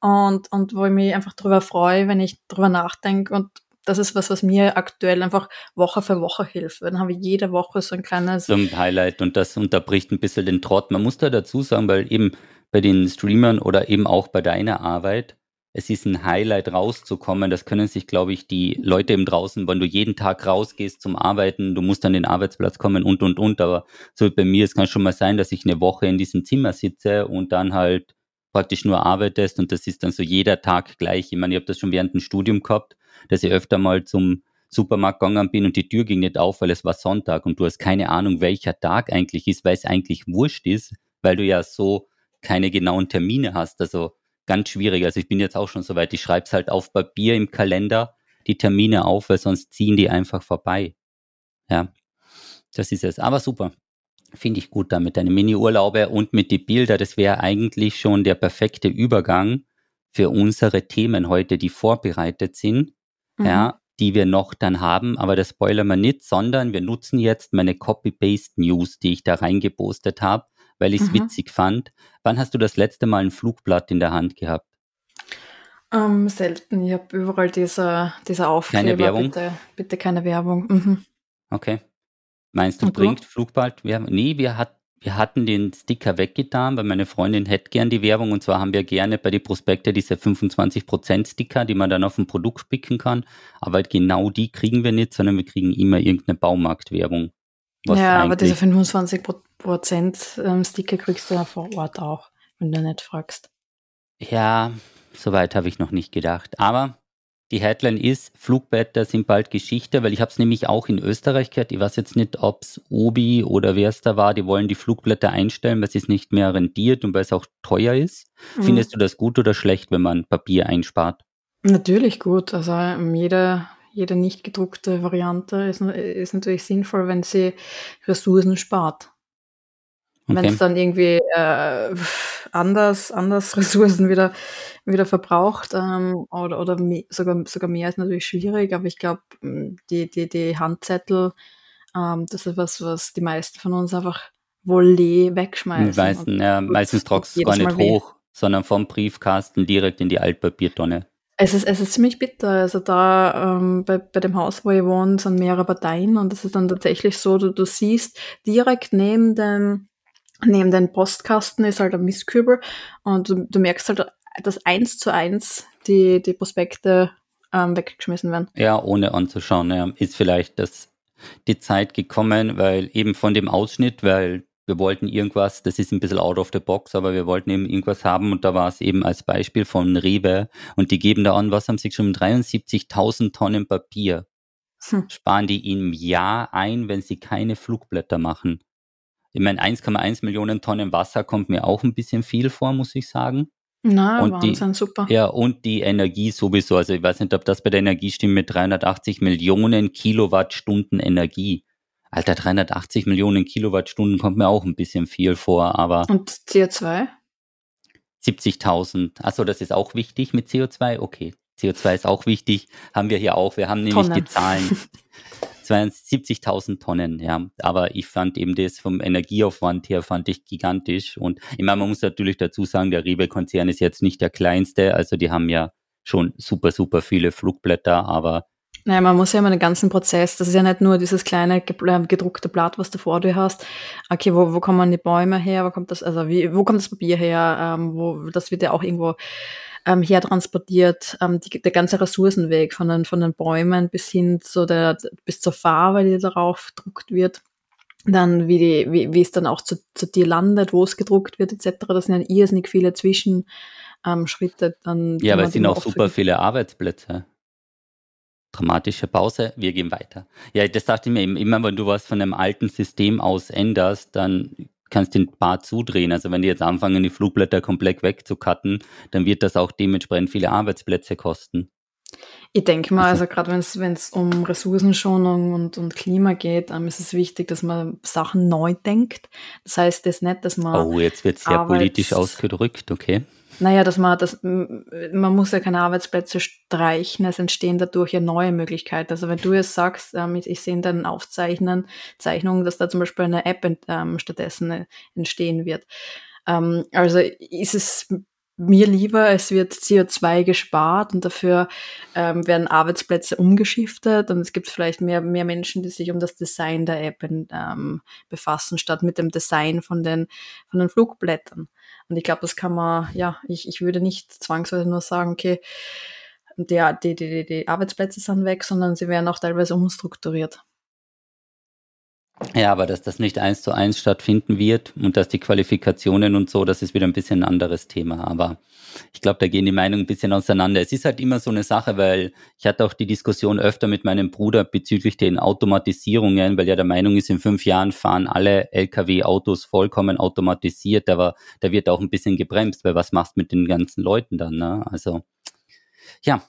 und, und wo ich mich einfach drüber freue, wenn ich drüber nachdenke und das ist was, was mir aktuell einfach Woche für Woche hilft. Dann habe ich jede Woche so ein kleines so ein Highlight und das unterbricht ein bisschen den Trott. Man muss da dazu sagen, weil eben bei den Streamern oder eben auch bei deiner Arbeit, es ist ein Highlight rauszukommen. Das können sich, glaube ich, die Leute im draußen, wenn du jeden Tag rausgehst zum Arbeiten, du musst an den Arbeitsplatz kommen und, und, und. Aber so bei mir, es kann schon mal sein, dass ich eine Woche in diesem Zimmer sitze und dann halt praktisch nur arbeitest und das ist dann so jeder Tag gleich. Ich meine, ich habe das schon während dem Studium gehabt, dass ich öfter mal zum Supermarkt gegangen bin und die Tür ging nicht auf, weil es war Sonntag und du hast keine Ahnung, welcher Tag eigentlich ist, weil es eigentlich wurscht ist, weil du ja so keine genauen Termine hast. Also ganz schwierig. Also ich bin jetzt auch schon so weit, ich schreibe es halt auf Papier im Kalender, die Termine auf, weil sonst ziehen die einfach vorbei. Ja, das ist es. Aber super. Finde ich gut damit deine Mini-Urlaube und mit die Bilder. Das wäre eigentlich schon der perfekte Übergang für unsere Themen heute, die vorbereitet sind. Mhm. Ja, die wir noch dann haben, aber das spoilern wir nicht, sondern wir nutzen jetzt meine Copy-Paste-News, die ich da reingepostet habe, weil ich es mhm. witzig fand. Wann hast du das letzte Mal ein Flugblatt in der Hand gehabt? Ähm, selten. Ich habe überall diese, diese Aufkleber. Keine Werbung? Bitte, bitte keine Werbung. Mhm. Okay. Meinst du, Und bringt du? Flugblatt Werbung? Nee, wir, hat, wir hatten den Sticker weggetan, weil meine Freundin hätte gern die Werbung. Und zwar haben wir gerne bei den Prospekte diese 25% Sticker, die man dann auf ein Produkt picken kann. Aber genau die kriegen wir nicht, sondern wir kriegen immer irgendeine Baumarktwerbung. Ja, aber diese 25% ähm, Sticker kriegst du ja vor Ort auch, wenn du nicht fragst. Ja, soweit habe ich noch nicht gedacht. Aber die Headline ist, Flugblätter sind bald Geschichte, weil ich habe es nämlich auch in Österreich gehört. Ich weiß jetzt nicht, ob es Obi oder wer es da war, die wollen die Flugblätter einstellen, weil es nicht mehr rentiert und weil es auch teuer ist. Mhm. Findest du das gut oder schlecht, wenn man Papier einspart? Natürlich gut. Also ähm, jeder jede nicht gedruckte Variante ist, ist natürlich sinnvoll, wenn sie Ressourcen spart. Okay. Wenn es dann irgendwie äh, anders, anders Ressourcen wieder, wieder verbraucht ähm, oder, oder mehr, sogar, sogar mehr ist natürlich schwierig, aber ich glaube, die, die, die Handzettel, ähm, das ist was, was die meisten von uns einfach wohl wegschmeißen. Meisten, ja, meistens trockst du gar nicht hoch, sondern vom Briefkasten direkt in die Altpapiertonne. Es ist, es ist ziemlich bitter. Also da ähm, bei, bei dem Haus, wo ich wohne, sind mehrere Parteien und es ist dann tatsächlich so, du, du siehst direkt neben dem, neben den Postkasten ist halt ein Mistkübel und du, du merkst halt, dass eins zu eins die, die Prospekte ähm, weggeschmissen werden. Ja, ohne anzuschauen. Ja. Ist vielleicht das, die Zeit gekommen, weil eben von dem Ausschnitt, weil wir wollten irgendwas, das ist ein bisschen out of the box, aber wir wollten eben irgendwas haben und da war es eben als Beispiel von Rewe und die geben da an, was haben sie schon 73.000 Tonnen Papier. Hm. Sparen die im Jahr ein, wenn sie keine Flugblätter machen. Ich meine, 1,1 Millionen Tonnen Wasser kommt mir auch ein bisschen viel vor, muss ich sagen. Na, und Wahnsinn, die, super. Ja, und die Energie sowieso. Also ich weiß nicht, ob das bei der Energie stimmt mit 380 Millionen Kilowattstunden Energie. Alter, 380 Millionen Kilowattstunden kommt mir auch ein bisschen viel vor, aber. Und CO2? 70.000. Achso, das ist auch wichtig mit CO2. Okay, CO2 ist auch wichtig. Haben wir hier auch. Wir haben nämlich Tonnen. die Zahlen. 72.000 Tonnen, ja. Aber ich fand eben das vom Energieaufwand her fand ich gigantisch. Und ich meine, man muss natürlich dazu sagen, der Rewe-Konzern ist jetzt nicht der kleinste. Also die haben ja schon super, super viele Flugblätter, aber naja, man muss ja immer den ganzen Prozess, das ist ja nicht nur dieses kleine äh, gedruckte Blatt, was du vor dir hast. Okay, wo, wo kommen die Bäume her? Wo kommt das, also wie, wo kommt das Papier her? Ähm, wo, das wird ja auch irgendwo ähm, hertransportiert, ähm, die, der ganze Ressourcenweg von den, von den Bäumen bis hin zu der, bis zur Farbe, die darauf gedruckt wird. Dann, wie, die, wie, wie es dann auch zu, zu dir landet, wo es gedruckt wird, etc. Das sind ja irrsinnig viele Zwischenschritte. Ähm, dann, ja, aber es sind auch super viele Arbeitsplätze dramatische Pause, wir gehen weiter. Ja, das dachte ich mir eben, immer wenn du was von einem alten System aus änderst, dann kannst du den Bar zudrehen. Also wenn die jetzt anfangen, die Flugblätter komplett wegzukatten, dann wird das auch dementsprechend viele Arbeitsplätze kosten. Ich denke mal, also, also gerade wenn es um Ressourcenschonung und, und Klima geht, ähm, ist es wichtig, dass man Sachen neu denkt. Das heißt das nicht, dass man. Oh, jetzt wird sehr Arbeits politisch ausgedrückt, okay. Naja, dass man das, man muss ja keine Arbeitsplätze streichen, es entstehen dadurch ja neue Möglichkeiten. Also wenn du jetzt sagst, ähm, ich sehe in deinen Aufzeichnen, Zeichnungen, dass da zum Beispiel eine App ähm, stattdessen äh, entstehen wird. Ähm, also ist es mir lieber, es wird CO2 gespart und dafür ähm, werden Arbeitsplätze umgeschiftet und es gibt vielleicht mehr, mehr Menschen, die sich um das Design der App ähm, befassen, statt mit dem Design von den, von den Flugblättern. Und ich glaube, das kann man, ja, ich, ich würde nicht zwangsweise nur sagen, okay, die, die, die, die Arbeitsplätze sind weg, sondern sie werden auch teilweise umstrukturiert. Ja, aber dass das nicht eins zu eins stattfinden wird und dass die Qualifikationen und so, das ist wieder ein bisschen ein anderes Thema. Aber ich glaube, da gehen die Meinungen ein bisschen auseinander. Es ist halt immer so eine Sache, weil ich hatte auch die Diskussion öfter mit meinem Bruder bezüglich den Automatisierungen, weil er der Meinung ist, in fünf Jahren fahren alle Lkw-Autos vollkommen automatisiert, aber da wird auch ein bisschen gebremst, weil was machst du mit den ganzen Leuten dann? Ne? Also ja,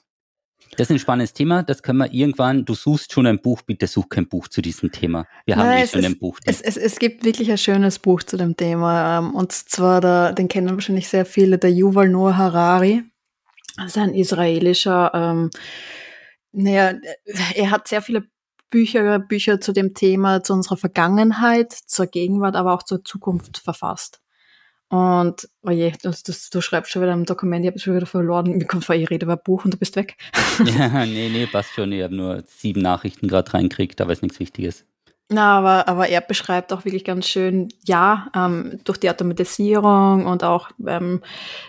das ist ein spannendes Thema, das können wir irgendwann, du suchst schon ein Buch, bitte such kein Buch zu diesem Thema. Wir haben Nein, eh schon ist, ein Buch. Es, es, es gibt wirklich ein schönes Buch zu dem Thema ähm, und zwar, der, den kennen wahrscheinlich sehr viele, der Yuval Noah Harari. Das ist ein israelischer, ähm, naja, er hat sehr viele Bücher, Bücher zu dem Thema, zu unserer Vergangenheit, zur Gegenwart, aber auch zur Zukunft verfasst. Und, oh je, du, du, du schreibst schon wieder im Dokument, ich habe schon wieder verloren. Mir kommt vor, ich rede über ein Buch und du bist weg. ja, nee, nee, passt schon. Ich habe nur sieben Nachrichten gerade reinkriegt, aber ist nichts Wichtiges. Na, aber, aber er beschreibt auch wirklich ganz schön, ja, ähm, durch die Automatisierung und auch ähm,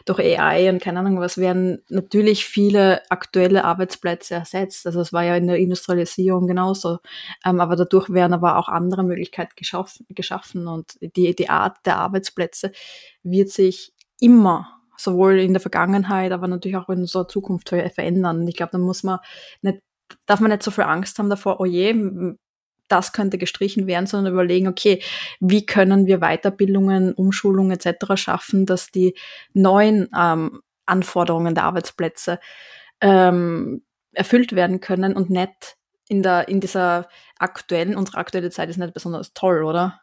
durch AI und keine Ahnung was werden natürlich viele aktuelle Arbeitsplätze ersetzt. Also es war ja in der Industrialisierung genauso. Ähm, aber dadurch werden aber auch andere Möglichkeiten geschaffen, geschaffen und die, die Art der Arbeitsplätze wird sich immer sowohl in der Vergangenheit, aber natürlich auch in unserer Zukunft verändern. Und ich glaube, da muss man nicht darf man nicht so viel Angst haben davor, oh je, das könnte gestrichen werden, sondern überlegen, okay, wie können wir Weiterbildungen, Umschulungen etc. schaffen, dass die neuen ähm, Anforderungen der Arbeitsplätze ähm, erfüllt werden können und nicht in der in dieser aktuellen, unsere aktuelle Zeit ist nicht besonders toll, oder?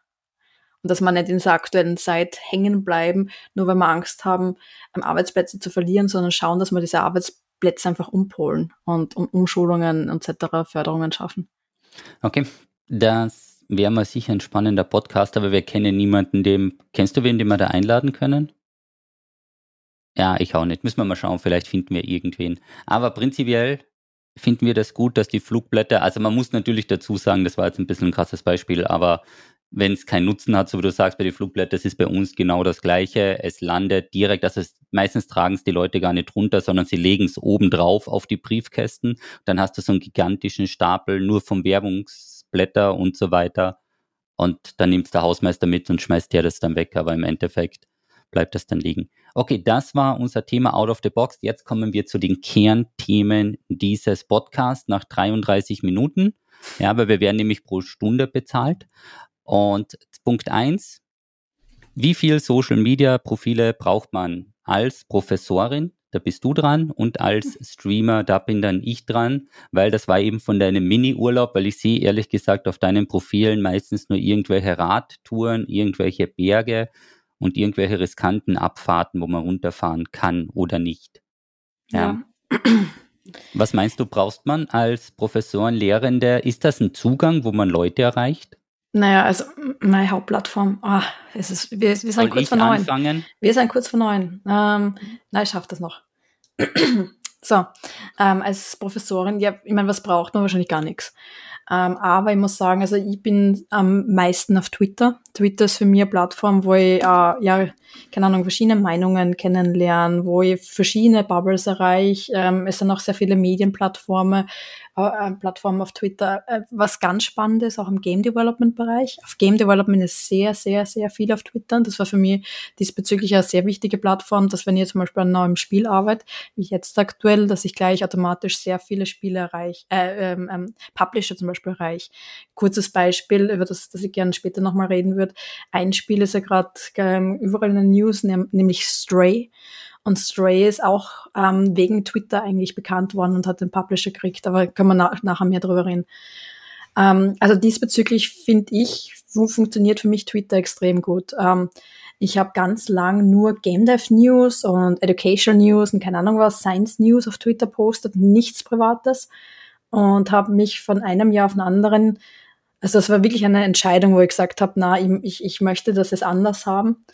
Und dass man nicht in dieser aktuellen Zeit hängen bleiben, nur weil wir Angst haben, ähm, Arbeitsplätze zu verlieren, sondern schauen, dass wir diese Arbeitsplätze einfach umpolen und um Umschulungen etc. Förderungen schaffen. Okay, das wäre mal sicher ein spannender Podcast, aber wir kennen niemanden, dem. Kennst du wen, den wir da einladen können? Ja, ich auch nicht. Müssen wir mal schauen, vielleicht finden wir irgendwen. Aber prinzipiell finden wir das gut, dass die Flugblätter, also man muss natürlich dazu sagen, das war jetzt ein bisschen ein krasses Beispiel, aber wenn es keinen Nutzen hat, so wie du sagst, bei den Flugblättern, das ist bei uns genau das Gleiche. Es landet direkt, also es, meistens tragen es die Leute gar nicht runter, sondern sie legen es oben drauf auf die Briefkästen. Dann hast du so einen gigantischen Stapel nur vom Werbungs Blätter und so weiter. Und dann nimmt der Hausmeister mit und schmeißt dir das dann weg, aber im Endeffekt bleibt das dann liegen. Okay, das war unser Thema Out of the Box. Jetzt kommen wir zu den Kernthemen dieses Podcasts nach 33 Minuten. Ja, weil wir werden nämlich pro Stunde bezahlt. Und Punkt eins: Wie viel Social Media Profile braucht man als Professorin? Da bist du dran und als hm. Streamer, da bin dann ich dran, weil das war eben von deinem Mini-Urlaub, weil ich sehe ehrlich gesagt auf deinen Profilen meistens nur irgendwelche Radtouren, irgendwelche Berge und irgendwelche riskanten Abfahrten, wo man runterfahren kann oder nicht. Ja. ja. Was meinst du, brauchst man als Professor und Lehrende? Ist das ein Zugang, wo man Leute erreicht? Naja, also meine Hauptplattform, oh, es ist, wir, wir sind kurz vor neun. Anfangen? Wir sind kurz vor neun. Ähm, nein, ich schaffe das noch. so, ähm, als Professorin, ja, ich meine, was braucht man? Wahrscheinlich gar nichts. Ähm, aber ich muss sagen, also ich bin am meisten auf Twitter. Twitter ist für mich eine Plattform, wo ich, äh, ja, keine Ahnung, verschiedene Meinungen kennenlerne, wo ich verschiedene Bubbles erreiche. Ähm, es sind auch sehr viele Medienplattformen, äh, Plattform auf Twitter. Äh, was ganz spannend ist, auch im Game Development Bereich. Auf Game Development ist sehr, sehr, sehr viel auf Twitter. Das war für mich diesbezüglich eine sehr wichtige Plattform, dass wenn ich zum Beispiel an neuem Spiel arbeite, wie jetzt aktuell, dass ich gleich automatisch sehr viele Spiele erreiche, äh, ähm, ähm, Publisher zum Beispiel erreiche. Kurzes Beispiel, über das, das ich gerne später nochmal reden würde. Ein Spiel ist ja gerade ähm, überall in den News, nämlich Stray. Und Stray ist auch ähm, wegen Twitter eigentlich bekannt worden und hat den Publisher gekriegt, aber können wir na nachher mehr drüber reden. Ähm, also diesbezüglich finde ich, funktioniert für mich Twitter extrem gut. Ähm, ich habe ganz lang nur Game Dev News und Education News und keine Ahnung was, Science News auf Twitter postet, nichts Privates und habe mich von einem Jahr auf den anderen, also das war wirklich eine Entscheidung, wo ich gesagt habe, na, ich, ich möchte das jetzt anders haben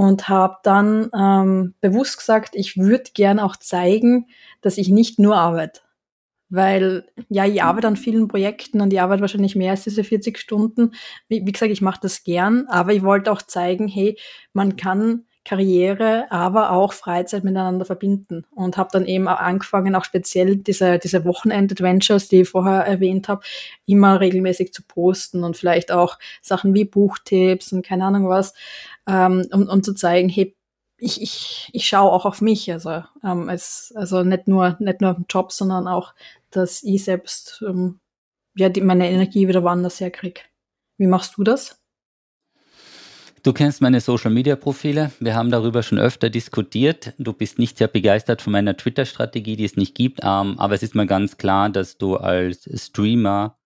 und habe dann ähm, bewusst gesagt, ich würde gern auch zeigen, dass ich nicht nur arbeite. Weil, ja, ich arbeite an vielen Projekten und ich arbeite wahrscheinlich mehr als diese 40 Stunden. Wie, wie gesagt, ich mache das gern, aber ich wollte auch zeigen, hey, man kann Karriere, aber auch Freizeit miteinander verbinden und habe dann eben auch angefangen, auch speziell diese, diese Wochenend-Adventures, die ich vorher erwähnt habe, immer regelmäßig zu posten und vielleicht auch Sachen wie Buchtipps und keine Ahnung was, ähm, um, um zu zeigen, hey, ich, ich, ich schaue auch auf mich, also, ähm, als, also nicht nur, nicht nur auf den Job, sondern auch, dass ich selbst ähm, ja, die, meine Energie wieder woanders herkriege. Wie machst du das? Du kennst meine Social-Media-Profile. Wir haben darüber schon öfter diskutiert. Du bist nicht sehr begeistert von meiner Twitter-Strategie, die es nicht gibt. Ähm, aber es ist mal ganz klar, dass du als Streamer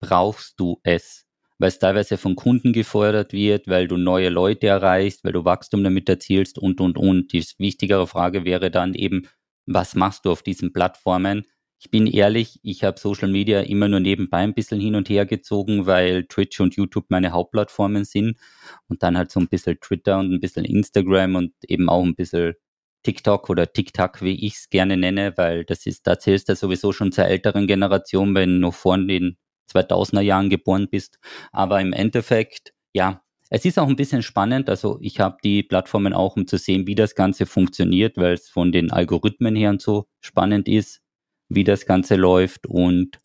brauchst du es, weil es teilweise von Kunden gefordert wird, weil du neue Leute erreichst, weil du Wachstum damit erzielst und, und, und. Die wichtigere Frage wäre dann eben, was machst du auf diesen Plattformen? Ich bin ehrlich, ich habe Social Media immer nur nebenbei ein bisschen hin und her gezogen, weil Twitch und YouTube meine Hauptplattformen sind. Und dann halt so ein bisschen Twitter und ein bisschen Instagram und eben auch ein bisschen TikTok oder TikTok, wie ich es gerne nenne, weil das ist, da zählst du sowieso schon zur älteren Generation, wenn noch vor den 2000er Jahren geboren bist. Aber im Endeffekt, ja, es ist auch ein bisschen spannend. Also ich habe die Plattformen auch, um zu sehen, wie das Ganze funktioniert, weil es von den Algorithmen her und so spannend ist wie das Ganze läuft und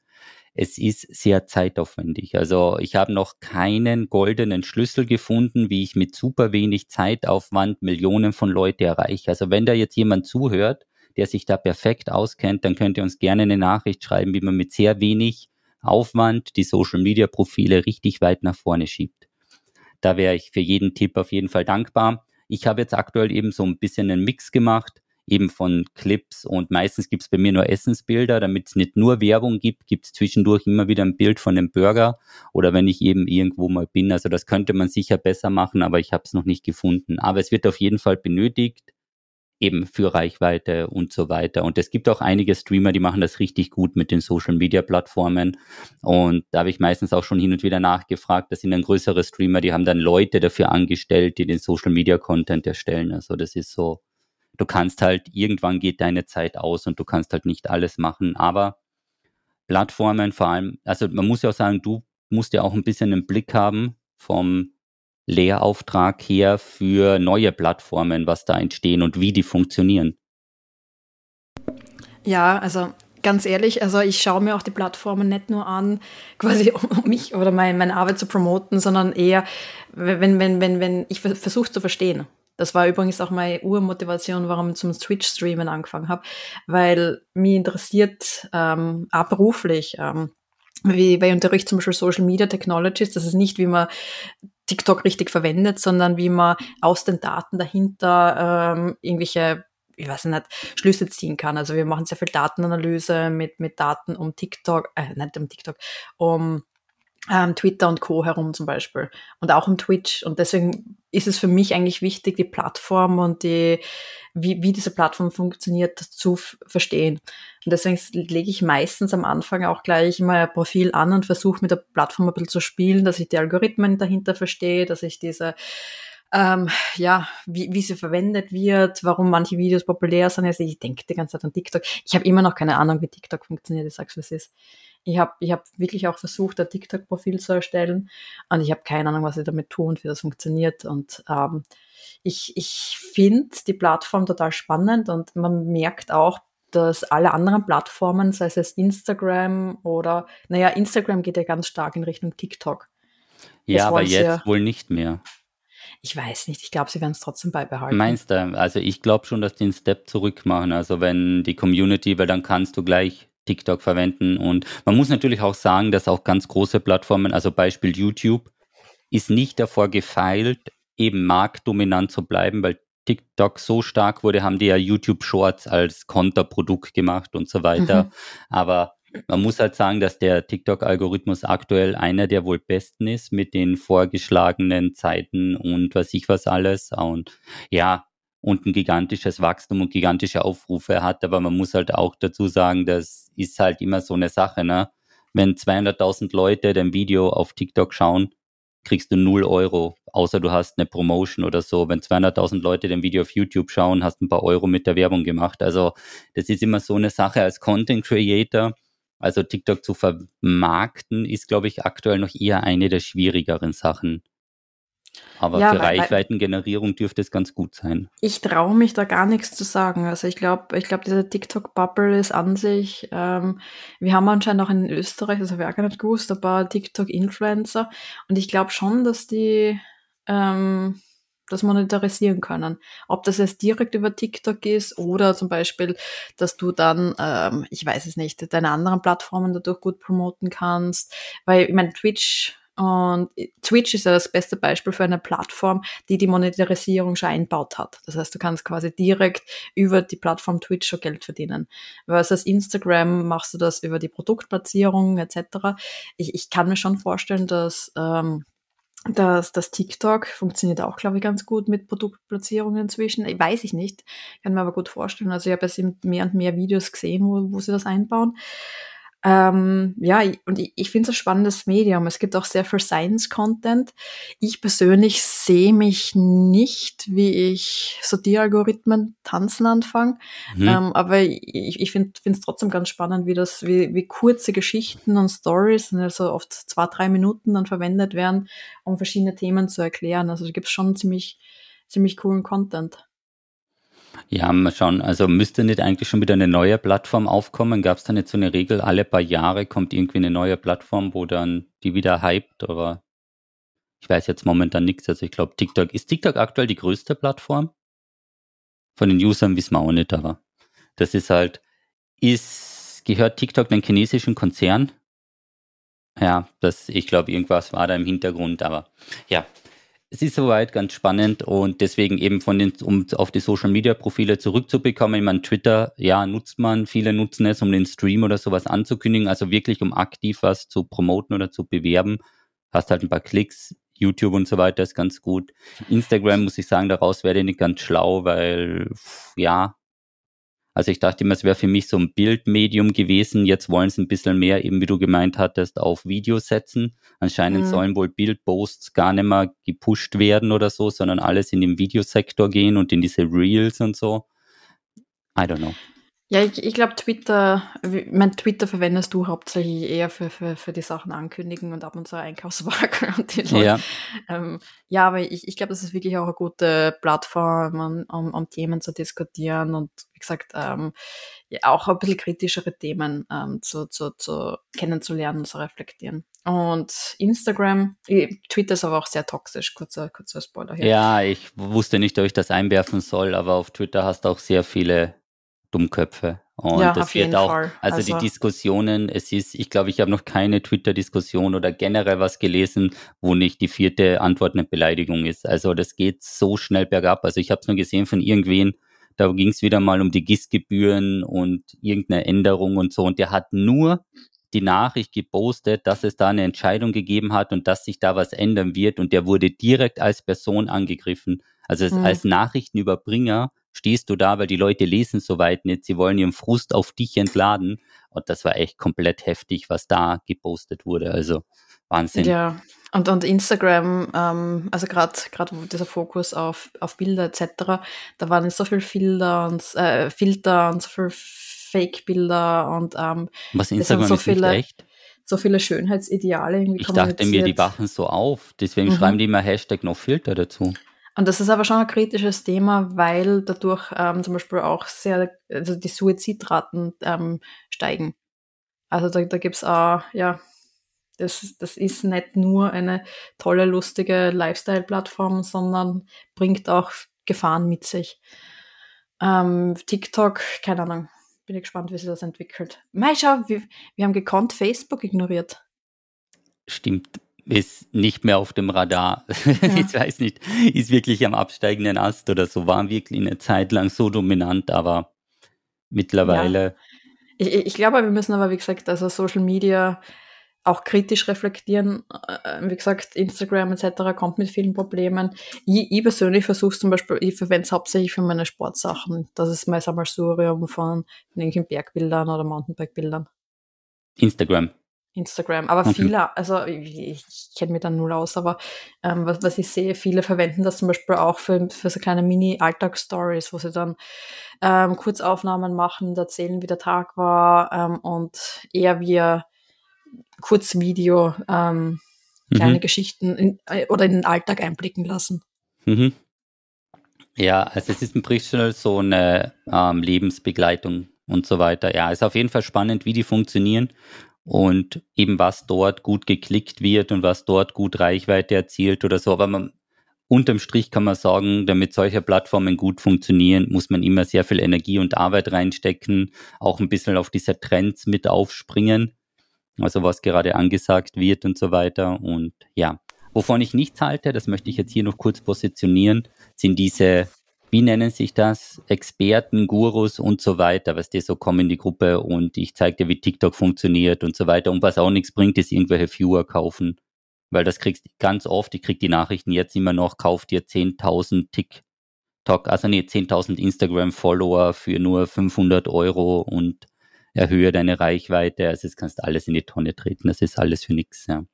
es ist sehr zeitaufwendig. Also ich habe noch keinen goldenen Schlüssel gefunden, wie ich mit super wenig Zeitaufwand Millionen von Leuten erreiche. Also wenn da jetzt jemand zuhört, der sich da perfekt auskennt, dann könnt ihr uns gerne eine Nachricht schreiben, wie man mit sehr wenig Aufwand die Social-Media-Profile richtig weit nach vorne schiebt. Da wäre ich für jeden Tipp auf jeden Fall dankbar. Ich habe jetzt aktuell eben so ein bisschen einen Mix gemacht eben von Clips und meistens gibt es bei mir nur Essensbilder, damit es nicht nur Werbung gibt, gibt es zwischendurch immer wieder ein Bild von einem Burger oder wenn ich eben irgendwo mal bin. Also das könnte man sicher besser machen, aber ich habe es noch nicht gefunden. Aber es wird auf jeden Fall benötigt, eben für Reichweite und so weiter. Und es gibt auch einige Streamer, die machen das richtig gut mit den Social-Media-Plattformen. Und da habe ich meistens auch schon hin und wieder nachgefragt. Das sind dann größere Streamer, die haben dann Leute dafür angestellt, die den Social-Media-Content erstellen. Also das ist so du kannst halt, irgendwann geht deine Zeit aus und du kannst halt nicht alles machen. Aber Plattformen vor allem, also man muss ja auch sagen, du musst ja auch ein bisschen einen Blick haben vom Lehrauftrag her für neue Plattformen, was da entstehen und wie die funktionieren. Ja, also ganz ehrlich, also ich schaue mir auch die Plattformen nicht nur an, quasi um mich oder meine, meine Arbeit zu promoten, sondern eher, wenn, wenn, wenn, wenn ich versuche zu verstehen. Das war übrigens auch meine Urmotivation, warum ich zum Twitch-Streamen angefangen habe, weil mich interessiert ähm, auch beruflich, ähm, wie bei Unterricht zum Beispiel Social Media Technologies, das ist nicht, wie man TikTok richtig verwendet, sondern wie man aus den Daten dahinter ähm, irgendwelche ich weiß nicht, Schlüsse ziehen kann. Also wir machen sehr viel Datenanalyse mit, mit Daten um TikTok, äh, nicht um TikTok, um ähm, Twitter und Co. herum zum Beispiel und auch um Twitch. Und deswegen ist es für mich eigentlich wichtig, die Plattform und die, wie, wie diese Plattform funktioniert, zu verstehen. Und deswegen lege ich meistens am Anfang auch gleich mal ein Profil an und versuche mit der Plattform ein bisschen zu spielen, dass ich die Algorithmen dahinter verstehe, dass ich diese ähm, ja, wie, wie sie verwendet wird, warum manche Videos populär sind. Also ich denke die ganze Zeit an TikTok. Ich habe immer noch keine Ahnung, wie TikTok funktioniert, ich sag's, was ist. Ich habe ich hab wirklich auch versucht, ein TikTok-Profil zu erstellen und ich habe keine Ahnung, was ich damit tue und wie das funktioniert. Und ähm, ich, ich finde die Plattform total spannend und man merkt auch, dass alle anderen Plattformen, sei es Instagram oder, naja, Instagram geht ja ganz stark in Richtung TikTok. Ja, aber jetzt ja, wohl nicht mehr. Ich weiß nicht, ich glaube, sie werden es trotzdem beibehalten. Meinst du? Also ich glaube schon, dass die einen Step zurück machen. Also wenn die Community, weil dann kannst du gleich TikTok verwenden. Und man muss natürlich auch sagen, dass auch ganz große Plattformen, also Beispiel YouTube, ist nicht davor gefeilt, eben marktdominant zu bleiben, weil TikTok so stark wurde, haben die ja YouTube Shorts als Konterprodukt gemacht und so weiter. Mhm. Aber man muss halt sagen, dass der TikTok-Algorithmus aktuell einer der wohl besten ist mit den vorgeschlagenen Zeiten und was ich was alles. Und ja, und ein gigantisches Wachstum und gigantische Aufrufe hat. Aber man muss halt auch dazu sagen, das ist halt immer so eine Sache. Ne? Wenn 200.000 Leute dein Video auf TikTok schauen, kriegst du 0 Euro, außer du hast eine Promotion oder so. Wenn 200.000 Leute den Video auf YouTube schauen, hast du ein paar Euro mit der Werbung gemacht. Also das ist immer so eine Sache als Content Creator. Also TikTok zu vermarkten ist, glaube ich, aktuell noch eher eine der schwierigeren Sachen. Aber ja, für weil, Reichweitengenerierung dürfte es ganz gut sein. Ich traue mich da gar nichts zu sagen. Also ich glaube, ich glaube, diese TikTok-Bubble ist an sich, ähm, wir haben anscheinend auch in Österreich, das habe ich auch gar nicht gewusst, ein paar TikTok-Influencer. Und ich glaube schon, dass die ähm, das monetarisieren können. Ob das jetzt direkt über TikTok ist oder zum Beispiel, dass du dann, ähm, ich weiß es nicht, deine anderen Plattformen dadurch gut promoten kannst. Weil, ich meine, Twitch und Twitch ist ja das beste Beispiel für eine Plattform, die die Monetarisierung schon einbaut hat. Das heißt, du kannst quasi direkt über die Plattform Twitch schon Geld verdienen. Versus Instagram machst du das über die Produktplatzierung etc. Ich, ich kann mir schon vorstellen, dass ähm, dass das TikTok funktioniert auch, glaube ich, ganz gut mit Produktplatzierungen inzwischen. Weiß ich nicht, kann mir aber gut vorstellen. Also ich habe jetzt mehr und mehr Videos gesehen, wo, wo sie das einbauen. Ähm, ja, und ich, ich finde es ein spannendes Medium. Es gibt auch sehr viel Science-Content. Ich persönlich sehe mich nicht, wie ich so die Algorithmen tanzen anfange. Mhm. Ähm, aber ich, ich finde es trotzdem ganz spannend, wie das, wie, wie kurze Geschichten und Stories, also oft zwei, drei Minuten dann verwendet werden, um verschiedene Themen zu erklären. Also da gibt es schon ziemlich, ziemlich coolen Content. Ja, mal schauen. Also müsste nicht eigentlich schon wieder eine neue Plattform aufkommen? Gab es da nicht so eine Regel, alle paar Jahre kommt irgendwie eine neue Plattform, wo dann die wieder hypt? Oder ich weiß jetzt momentan nichts. Also ich glaube, TikTok, ist TikTok aktuell die größte Plattform? Von den Usern wissen wir auch nicht, aber das ist halt, ist, gehört TikTok den chinesischen Konzern? Ja, das, ich glaube, irgendwas war da im Hintergrund, aber ja, es ist soweit ganz spannend und deswegen eben von den, um auf die Social Media Profile zurückzubekommen, ich meine, Twitter, ja, nutzt man, viele nutzen es, um den Stream oder sowas anzukündigen, also wirklich um aktiv was zu promoten oder zu bewerben. Hast halt ein paar Klicks, YouTube und so weiter ist ganz gut. Instagram muss ich sagen, daraus werde ich nicht ganz schlau, weil, ja, also ich dachte immer, es wäre für mich so ein Bildmedium gewesen. Jetzt wollen sie ein bisschen mehr, eben wie du gemeint hattest, auf Videos setzen. Anscheinend mhm. sollen wohl Bildposts gar nicht mehr gepusht werden oder so, sondern alles in den Videosektor gehen und in diese Reels und so. I don't know. Ja, ich, ich glaube, Twitter, mein Twitter verwendest du hauptsächlich eher für, für, für die Sachen ankündigen und ab und zu Einkaufswagen und die Leute. Ja, ähm, ja aber ich, ich glaube, das ist wirklich auch eine gute Plattform, um, um Themen zu diskutieren und wie gesagt, ähm, ja, auch ein bisschen kritischere Themen ähm, zu, zu, zu kennenzulernen und zu reflektieren. Und Instagram, Twitter ist aber auch sehr toxisch, kurzer, kurzer Spoiler hier. Ja, ich wusste nicht, ob ich das einwerfen soll, aber auf Twitter hast du auch sehr viele Dummköpfe. Und ja, das wird auch. Also, also die Diskussionen, es ist, ich glaube, ich habe noch keine Twitter-Diskussion oder generell was gelesen, wo nicht die vierte Antwort eine Beleidigung ist. Also das geht so schnell bergab. Also ich habe es nur gesehen von irgendwen, da ging es wieder mal um die GIS-Gebühren und irgendeine Änderung und so. Und der hat nur die Nachricht gepostet, dass es da eine Entscheidung gegeben hat und dass sich da was ändern wird. Und der wurde direkt als Person angegriffen. Also mhm. als Nachrichtenüberbringer stehst du da, weil die Leute lesen soweit nicht, sie wollen ihren Frust auf dich entladen. Und das war echt komplett heftig, was da gepostet wurde. Also Wahnsinn. Ja, und, und Instagram, ähm, also gerade gerade dieser Fokus auf, auf Bilder etc., da waren so viele Filter und äh, Filter und so viele Fake-Bilder und ähm, was Instagram so viele, echt? so viele Schönheitsideale irgendwie Ich dachte mir, die wachen so auf, deswegen mhm. schreiben die immer Hashtag noch Filter dazu. Und das ist aber schon ein kritisches Thema, weil dadurch ähm, zum Beispiel auch sehr, also die Suizidraten ähm, steigen. Also da, da gibt es auch, ja, das, das ist nicht nur eine tolle, lustige Lifestyle-Plattform, sondern bringt auch Gefahren mit sich. Ähm, TikTok, keine Ahnung, bin ich gespannt, wie sich das entwickelt. Mei, schau, wir, wir haben gekonnt Facebook ignoriert. Stimmt, ist nicht mehr auf dem Radar. Ja. ich weiß nicht, ist wirklich am absteigenden Ast oder so, war wirklich eine Zeit lang so dominant, aber mittlerweile. Ja. Ich, ich glaube, wir müssen aber, wie gesagt, also Social Media auch kritisch reflektieren. Äh, wie gesagt, Instagram etc. kommt mit vielen Problemen. Ich, ich persönlich versuche zum Beispiel, ich verwende es hauptsächlich für meine Sportsachen. Das ist mein Sammelsurium von irgendwelchen Bergbildern oder Mountainbike-Bildern. Instagram. Instagram. Aber okay. viele, also ich, ich kenne mich da null aus, aber ähm, was, was ich sehe, viele verwenden das zum Beispiel auch für, für so kleine Mini-Alltagsstories, wo sie dann ähm, Kurzaufnahmen machen, erzählen, wie der Tag war ähm, und eher wie Kurzvideo ähm, kleine mhm. Geschichten in, äh, oder in den Alltag einblicken lassen. Mhm. Ja, also es ist ein Prinzip so eine ähm, Lebensbegleitung und so weiter. Ja, ist auf jeden Fall spannend, wie die funktionieren und eben was dort gut geklickt wird und was dort gut Reichweite erzielt oder so. Aber man, unterm Strich kann man sagen, damit solche Plattformen gut funktionieren, muss man immer sehr viel Energie und Arbeit reinstecken, auch ein bisschen auf diese Trends mit aufspringen, also was gerade angesagt wird und so weiter. Und ja, Wovon ich nichts halte, das möchte ich jetzt hier noch kurz positionieren, sind diese, wie nennen sich das, Experten, Gurus und so weiter, was die so kommen in die Gruppe und ich zeige dir, wie TikTok funktioniert und so weiter. Und was auch nichts bringt, ist irgendwelche Viewer kaufen. Weil das kriegst du ganz oft, ich krieg die Nachrichten jetzt immer noch, kauf dir 10.000 TikTok, also nee, 10.000 Instagram-Follower für nur 500 Euro und erhöhe deine Reichweite. Also jetzt kannst du alles in die Tonne treten, das ist alles für nichts, ja.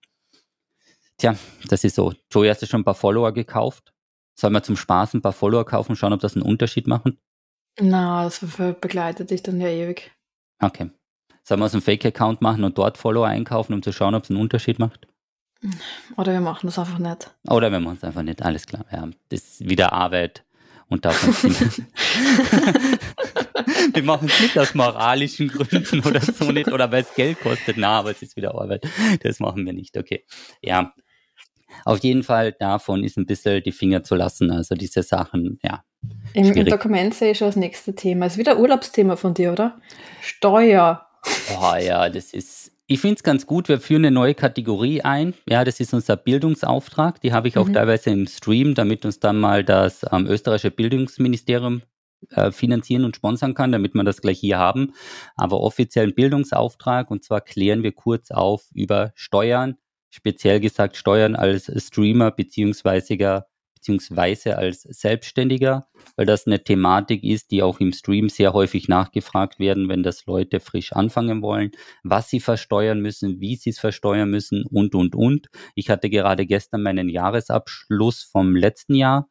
Tja, das ist so. Joey, hast du schon ein paar Follower gekauft? Sollen wir zum Spaß ein paar Follower kaufen, schauen, ob das einen Unterschied macht? Na, das begleitet dich dann ja ewig. Okay. Sollen wir uns einen Fake-Account machen und dort Follower einkaufen, um zu schauen, ob es einen Unterschied macht? Oder wir machen das einfach nicht. Oder wir machen es einfach nicht, alles klar. Ja, das ist wieder Arbeit und davon Wir machen es nicht aus moralischen Gründen oder so nicht, oder weil es Geld kostet. Na, aber es ist wieder Arbeit. Das machen wir nicht. Okay. Ja. Auf jeden Fall davon ist ein bisschen die Finger zu lassen. Also diese Sachen, ja. Im, Im Dokument sehe ich schon das nächste Thema. Ist wieder Urlaubsthema von dir, oder? Steuer. Oh ja, das ist ich finde es ganz gut, wir führen eine neue Kategorie ein. Ja, das ist unser Bildungsauftrag. Die habe ich auch mhm. teilweise im Stream, damit uns dann mal das ähm, österreichische Bildungsministerium äh, finanzieren und sponsern kann, damit wir das gleich hier haben. Aber offiziellen Bildungsauftrag und zwar klären wir kurz auf über Steuern, speziell gesagt Steuern als Streamer beziehungsweise beziehungsweise als Selbstständiger, weil das eine Thematik ist, die auch im Stream sehr häufig nachgefragt werden, wenn das Leute frisch anfangen wollen, was sie versteuern müssen, wie sie es versteuern müssen und, und, und. Ich hatte gerade gestern meinen Jahresabschluss vom letzten Jahr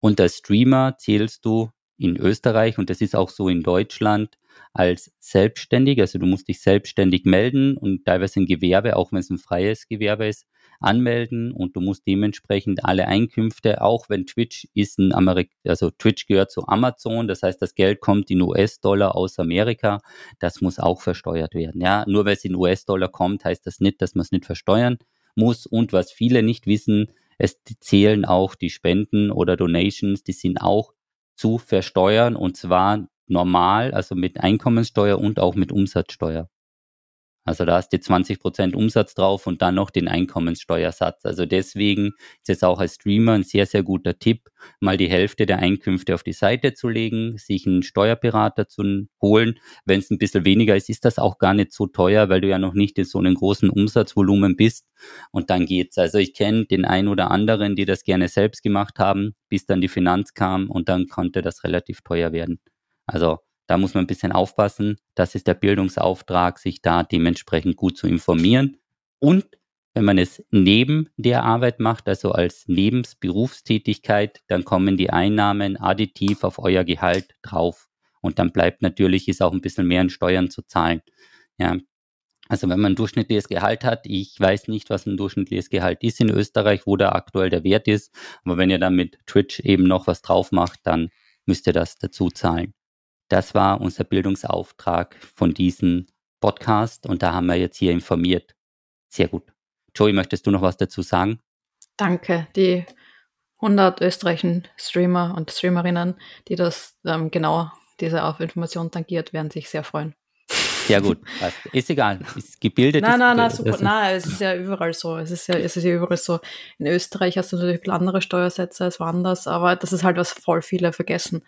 und als Streamer zählst du in Österreich und das ist auch so in Deutschland als selbstständig. Also du musst dich selbstständig melden und teilweise ein Gewerbe, auch wenn es ein freies Gewerbe ist, anmelden und du musst dementsprechend alle Einkünfte, auch wenn Twitch ist ein Amerik also Twitch gehört zu Amazon, das heißt, das Geld kommt in US-Dollar aus Amerika, das muss auch versteuert werden. Ja, nur weil es in US-Dollar kommt, heißt das nicht, dass man es nicht versteuern muss und was viele nicht wissen, es zählen auch die Spenden oder Donations, die sind auch zu versteuern und zwar normal, also mit Einkommenssteuer und auch mit Umsatzsteuer. Also da hast du 20 Prozent Umsatz drauf und dann noch den Einkommenssteuersatz. Also deswegen ist es auch als Streamer ein sehr, sehr guter Tipp, mal die Hälfte der Einkünfte auf die Seite zu legen, sich einen Steuerberater zu holen. Wenn es ein bisschen weniger ist, ist das auch gar nicht so teuer, weil du ja noch nicht in so einem großen Umsatzvolumen bist. Und dann geht's. Also ich kenne den einen oder anderen, die das gerne selbst gemacht haben, bis dann die Finanz kam und dann konnte das relativ teuer werden. Also da muss man ein bisschen aufpassen. Das ist der Bildungsauftrag, sich da dementsprechend gut zu informieren. Und wenn man es neben der Arbeit macht, also als Nebensberufstätigkeit, dann kommen die Einnahmen additiv auf euer Gehalt drauf. Und dann bleibt natürlich, ist auch ein bisschen mehr in Steuern zu zahlen. Ja. Also wenn man ein durchschnittliches Gehalt hat, ich weiß nicht, was ein durchschnittliches Gehalt ist in Österreich, wo da aktuell der Wert ist. Aber wenn ihr dann mit Twitch eben noch was drauf macht, dann müsst ihr das dazu zahlen. Das war unser Bildungsauftrag von diesem Podcast und da haben wir jetzt hier informiert. Sehr gut. Joey, möchtest du noch was dazu sagen? Danke. Die 100 österreichischen Streamer und Streamerinnen, die das ähm, genau, diese Information tangiert, werden sich sehr freuen. Sehr gut. Ist egal. Ist gebildet. Nein, nein, nein, super. Nein, es ist ja überall so. Es ist ja, es ist ja überall so. In Österreich hast du natürlich andere Steuersätze als woanders, aber das ist halt, was voll viele vergessen.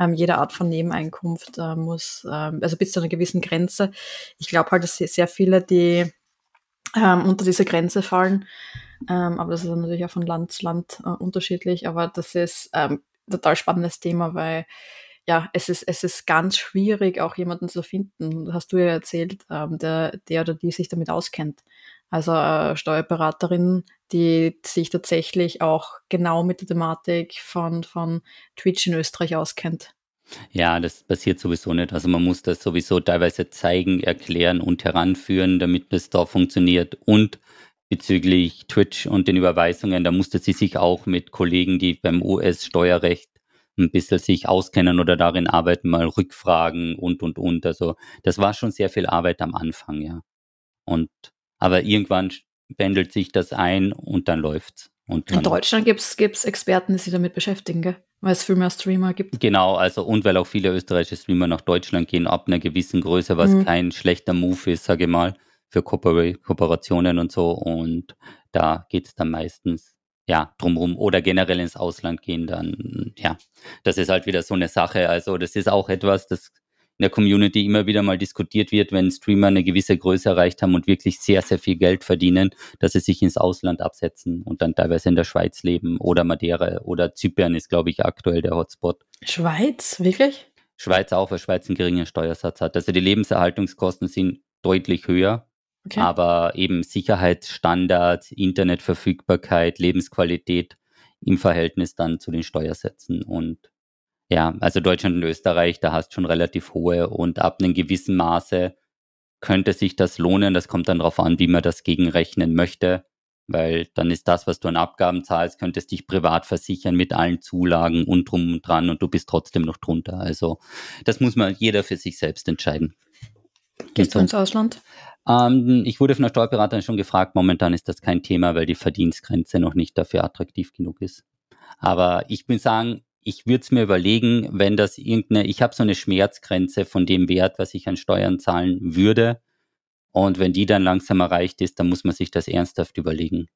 Ähm, jede Art von Nebeneinkunft äh, muss, ähm, also bis zu einer gewissen Grenze. Ich glaube halt, dass sehr viele, die ähm, unter diese Grenze fallen, ähm, aber das ist natürlich auch von Land zu Land äh, unterschiedlich, aber das ist ähm, total spannendes Thema, weil ja, es ist, es ist ganz schwierig, auch jemanden zu finden. Hast du ja erzählt, ähm, der, der oder die sich damit auskennt. Also äh, Steuerberaterin, die sich tatsächlich auch genau mit der Thematik von, von Twitch in Österreich auskennt. Ja, das passiert sowieso nicht. Also man muss das sowieso teilweise zeigen, erklären und heranführen, damit das da funktioniert. Und bezüglich Twitch und den Überweisungen, da musste sie sich auch mit Kollegen, die beim US-Steuerrecht ein bisschen sich auskennen oder darin arbeiten, mal rückfragen und, und, und. Also das war schon sehr viel Arbeit am Anfang, ja. Und, aber irgendwann pendelt sich das ein und dann läuft's. Und In Deutschland gibt es Experten, die sich damit beschäftigen, gell? weil es viel mehr Streamer gibt. Genau, also und weil auch viele österreichische Streamer nach Deutschland gehen, ab einer gewissen Größe, was mhm. kein schlechter Move ist, sage ich mal, für Kooperationen und so. Und da geht es dann meistens ja, drumherum oder generell ins Ausland gehen, dann, ja, das ist halt wieder so eine Sache. Also, das ist auch etwas, das in der Community immer wieder mal diskutiert wird, wenn Streamer eine gewisse Größe erreicht haben und wirklich sehr, sehr viel Geld verdienen, dass sie sich ins Ausland absetzen und dann teilweise in der Schweiz leben oder Madeira oder Zypern ist, glaube ich, aktuell der Hotspot. Schweiz, wirklich? Schweiz auch, weil Schweiz einen geringen Steuersatz hat. Also die Lebenserhaltungskosten sind deutlich höher Okay. Aber eben Sicherheitsstandards, Internetverfügbarkeit, Lebensqualität im Verhältnis dann zu den Steuersätzen. Und ja, also Deutschland und Österreich, da hast schon relativ hohe und ab einem gewissen Maße könnte sich das lohnen. Das kommt dann darauf an, wie man das gegenrechnen möchte, weil dann ist das, was du an Abgaben zahlst, könntest dich privat versichern mit allen Zulagen und drum und dran und du bist trotzdem noch drunter. Also das muss man jeder für sich selbst entscheiden. Gehst du ins Ausland? Ähm, ich wurde von der Steuerberaterin schon gefragt, momentan ist das kein Thema, weil die Verdienstgrenze noch nicht dafür attraktiv genug ist. Aber ich würde sagen, ich würde es mir überlegen, wenn das irgendeine, ich habe so eine Schmerzgrenze von dem Wert, was ich an Steuern zahlen würde. Und wenn die dann langsam erreicht ist, dann muss man sich das ernsthaft überlegen.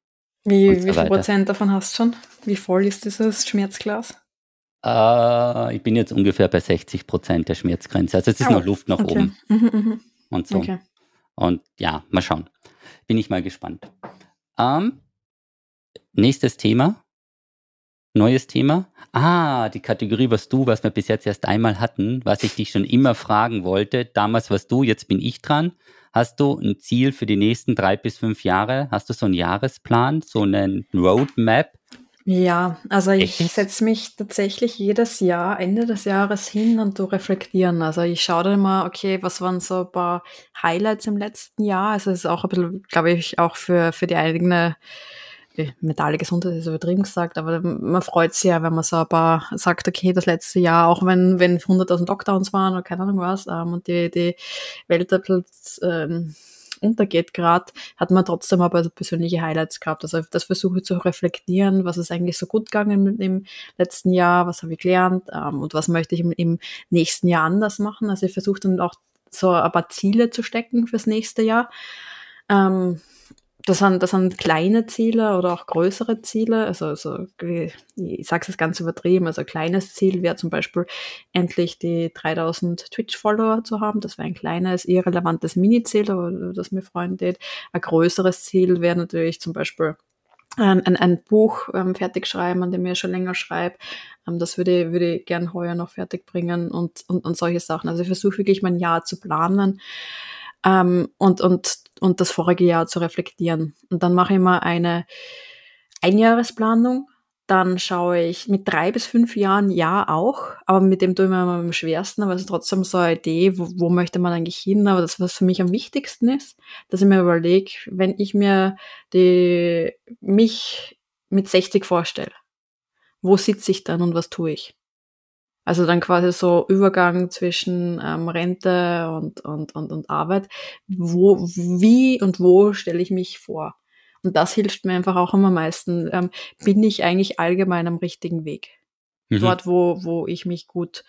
Wie, so wie viel Prozent davon hast du schon? Wie voll ist dieses Schmerzglas? Äh, ich bin jetzt ungefähr bei 60 Prozent der Schmerzgrenze. Also es ist oh, noch Luft nach okay. oben. Mhm, mh. Und so. Okay. Und ja, mal schauen. Bin ich mal gespannt. Ähm, nächstes Thema. Neues Thema. Ah, die Kategorie, was du, was wir bis jetzt erst einmal hatten, was ich dich schon immer fragen wollte. Damals warst du, jetzt bin ich dran. Hast du ein Ziel für die nächsten drei bis fünf Jahre? Hast du so einen Jahresplan, so einen Roadmap? Ja, also ich setze mich tatsächlich jedes Jahr, Ende des Jahres hin und du reflektieren. Also ich schaue dann mal, okay, was waren so ein paar Highlights im letzten Jahr? Also es ist auch ein bisschen, glaube ich, auch für, für die eigene mentale Gesundheit ist übertrieben gesagt, aber man freut sich ja, wenn man so ein paar sagt, okay, das letzte Jahr, auch wenn, wenn 100.000 Lockdowns waren oder keine Ahnung was, ähm, und die, die Welt ein bisschen, ähm, untergeht gerade, hat man trotzdem aber persönliche Highlights gehabt. Also das versuche ich zu reflektieren, was ist eigentlich so gut gegangen im letzten Jahr, was habe ich gelernt ähm, und was möchte ich im, im nächsten Jahr anders machen. Also ich versuche dann auch so ein paar Ziele zu stecken fürs nächste Jahr. Ähm, das sind, das sind kleine Ziele oder auch größere Ziele. Also, also ich sage es ganz übertrieben. Also ein kleines Ziel wäre zum Beispiel endlich die 3000 Twitch-Follower zu haben. Das wäre ein kleines, irrelevantes Mini-Ziel, das mir freundet. Ein größeres Ziel wäre natürlich zum Beispiel ein, ein, ein Buch ähm, fertig schreiben, an dem ich schon länger schreibe. Ähm, das würde, würde ich gern heuer noch fertig bringen und, und, und solche Sachen. Also ich versuche wirklich mein Jahr zu planen ähm, und, und, und das vorige Jahr zu reflektieren. Und dann mache ich mal eine Einjahresplanung. Dann schaue ich mit drei bis fünf Jahren ja auch, aber mit dem tue ich mir immer am schwersten, aber es ist trotzdem so eine Idee, wo, wo möchte man eigentlich hin, aber das, was für mich am wichtigsten ist, dass ich mir überlege, wenn ich mir die, mich mit 60 vorstelle, wo sitze ich dann und was tue ich? Also dann quasi so Übergang zwischen ähm, Rente und, und, und, und Arbeit. Wo, wie und wo stelle ich mich vor? Und das hilft mir einfach auch am meisten. Ähm, bin ich eigentlich allgemein am richtigen Weg? Mhm. Dort, wo, wo ich mich gut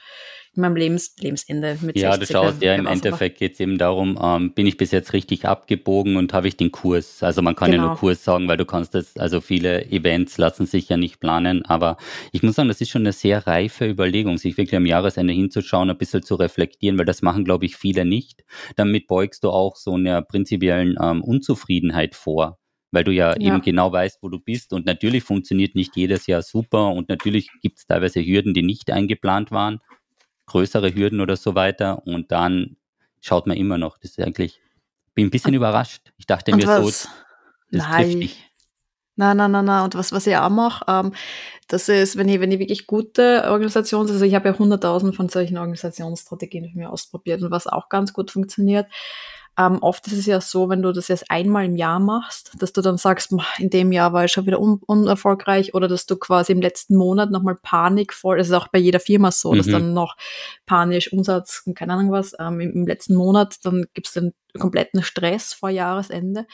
meinem Lebens Lebensende mit Ja, du schaust, ja, im Endeffekt geht es eben darum, ähm, bin ich bis jetzt richtig abgebogen und habe ich den Kurs? Also man kann genau. ja nur genau. Kurs sagen, weil du kannst das, also viele Events lassen sich ja nicht planen, aber ich muss sagen, das ist schon eine sehr reife Überlegung, sich wirklich am Jahresende hinzuschauen, ein bisschen zu reflektieren, weil das machen, glaube ich, viele nicht. Damit beugst du auch so einer prinzipiellen ähm, Unzufriedenheit vor weil du ja, ja, eben genau weißt, wo du bist. Und natürlich funktioniert nicht jedes Jahr super und natürlich gibt es teilweise Hürden, die nicht eingeplant waren größere Hürden oder so weiter und dann schaut man immer noch. Das ist eigentlich, bin ein bisschen überrascht. Ich dachte und mir was? so, das Nein. trifft dich. Nein, nein, nein, nein. Und was, was ich auch mache, ähm, das ist, wenn ich, wenn ich wirklich gute Organisations, also ich habe ja hunderttausend von solchen Organisationsstrategien für mich ausprobiert und was auch ganz gut funktioniert, ähm, oft ist es ja so, wenn du das jetzt einmal im Jahr machst, dass du dann sagst, in dem Jahr war ich schon wieder un unerfolgreich oder dass du quasi im letzten Monat nochmal Panik voll, es ist auch bei jeder Firma so, mhm. dass dann noch panisch Umsatz und keine Ahnung was, ähm, im, im, letzten Monat, dann gibt es den kompletten Stress vor Jahresende.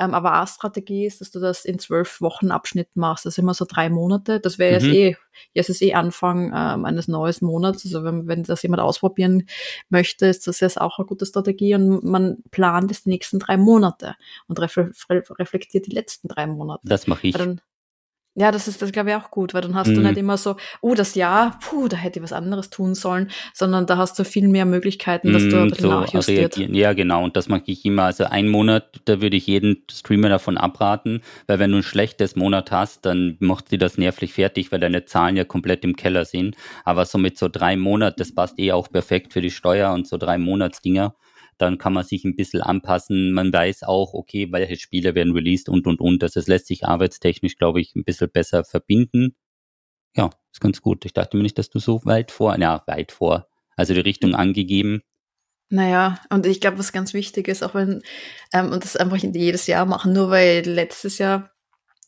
Ähm, aber auch Strategie ist, dass du das in zwölf Wochen Abschnitt machst. Das ist immer so drei Monate. Das wäre mhm. jetzt eh, jetzt ist eh Anfang ähm, eines neuen Monats. Also wenn, wenn das jemand ausprobieren möchte, ist das jetzt auch eine gute Strategie und man plant es die nächsten drei Monate und reflektiert die letzten drei Monate. Das mache ich. Dann, ja, das ist, das glaube ich auch gut, weil dann hast mhm. du nicht immer so, oh, das Jahr, puh, da hätte ich was anderes tun sollen, sondern da hast du viel mehr Möglichkeiten, dass du bisschen so nachjustiert. Reagieren. Ja, genau, und das mache ich immer. Also ein Monat, da würde ich jeden Streamer davon abraten, weil wenn du ein schlechtes Monat hast, dann macht sie das nervlich fertig, weil deine Zahlen ja komplett im Keller sind. Aber so mit so drei Monaten, das passt eh auch perfekt für die Steuer und so drei Monatsdinger dann kann man sich ein bisschen anpassen. Man weiß auch, okay, welche Spiele werden released und, und, und. Also es lässt sich arbeitstechnisch, glaube ich, ein bisschen besser verbinden. Ja, ist ganz gut. Ich dachte mir nicht, dass du so weit vor, ja, weit vor, also die Richtung angegeben. Naja, und ich glaube, was ganz wichtig ist, auch wenn, ähm, und das einfach jedes Jahr machen, nur weil letztes Jahr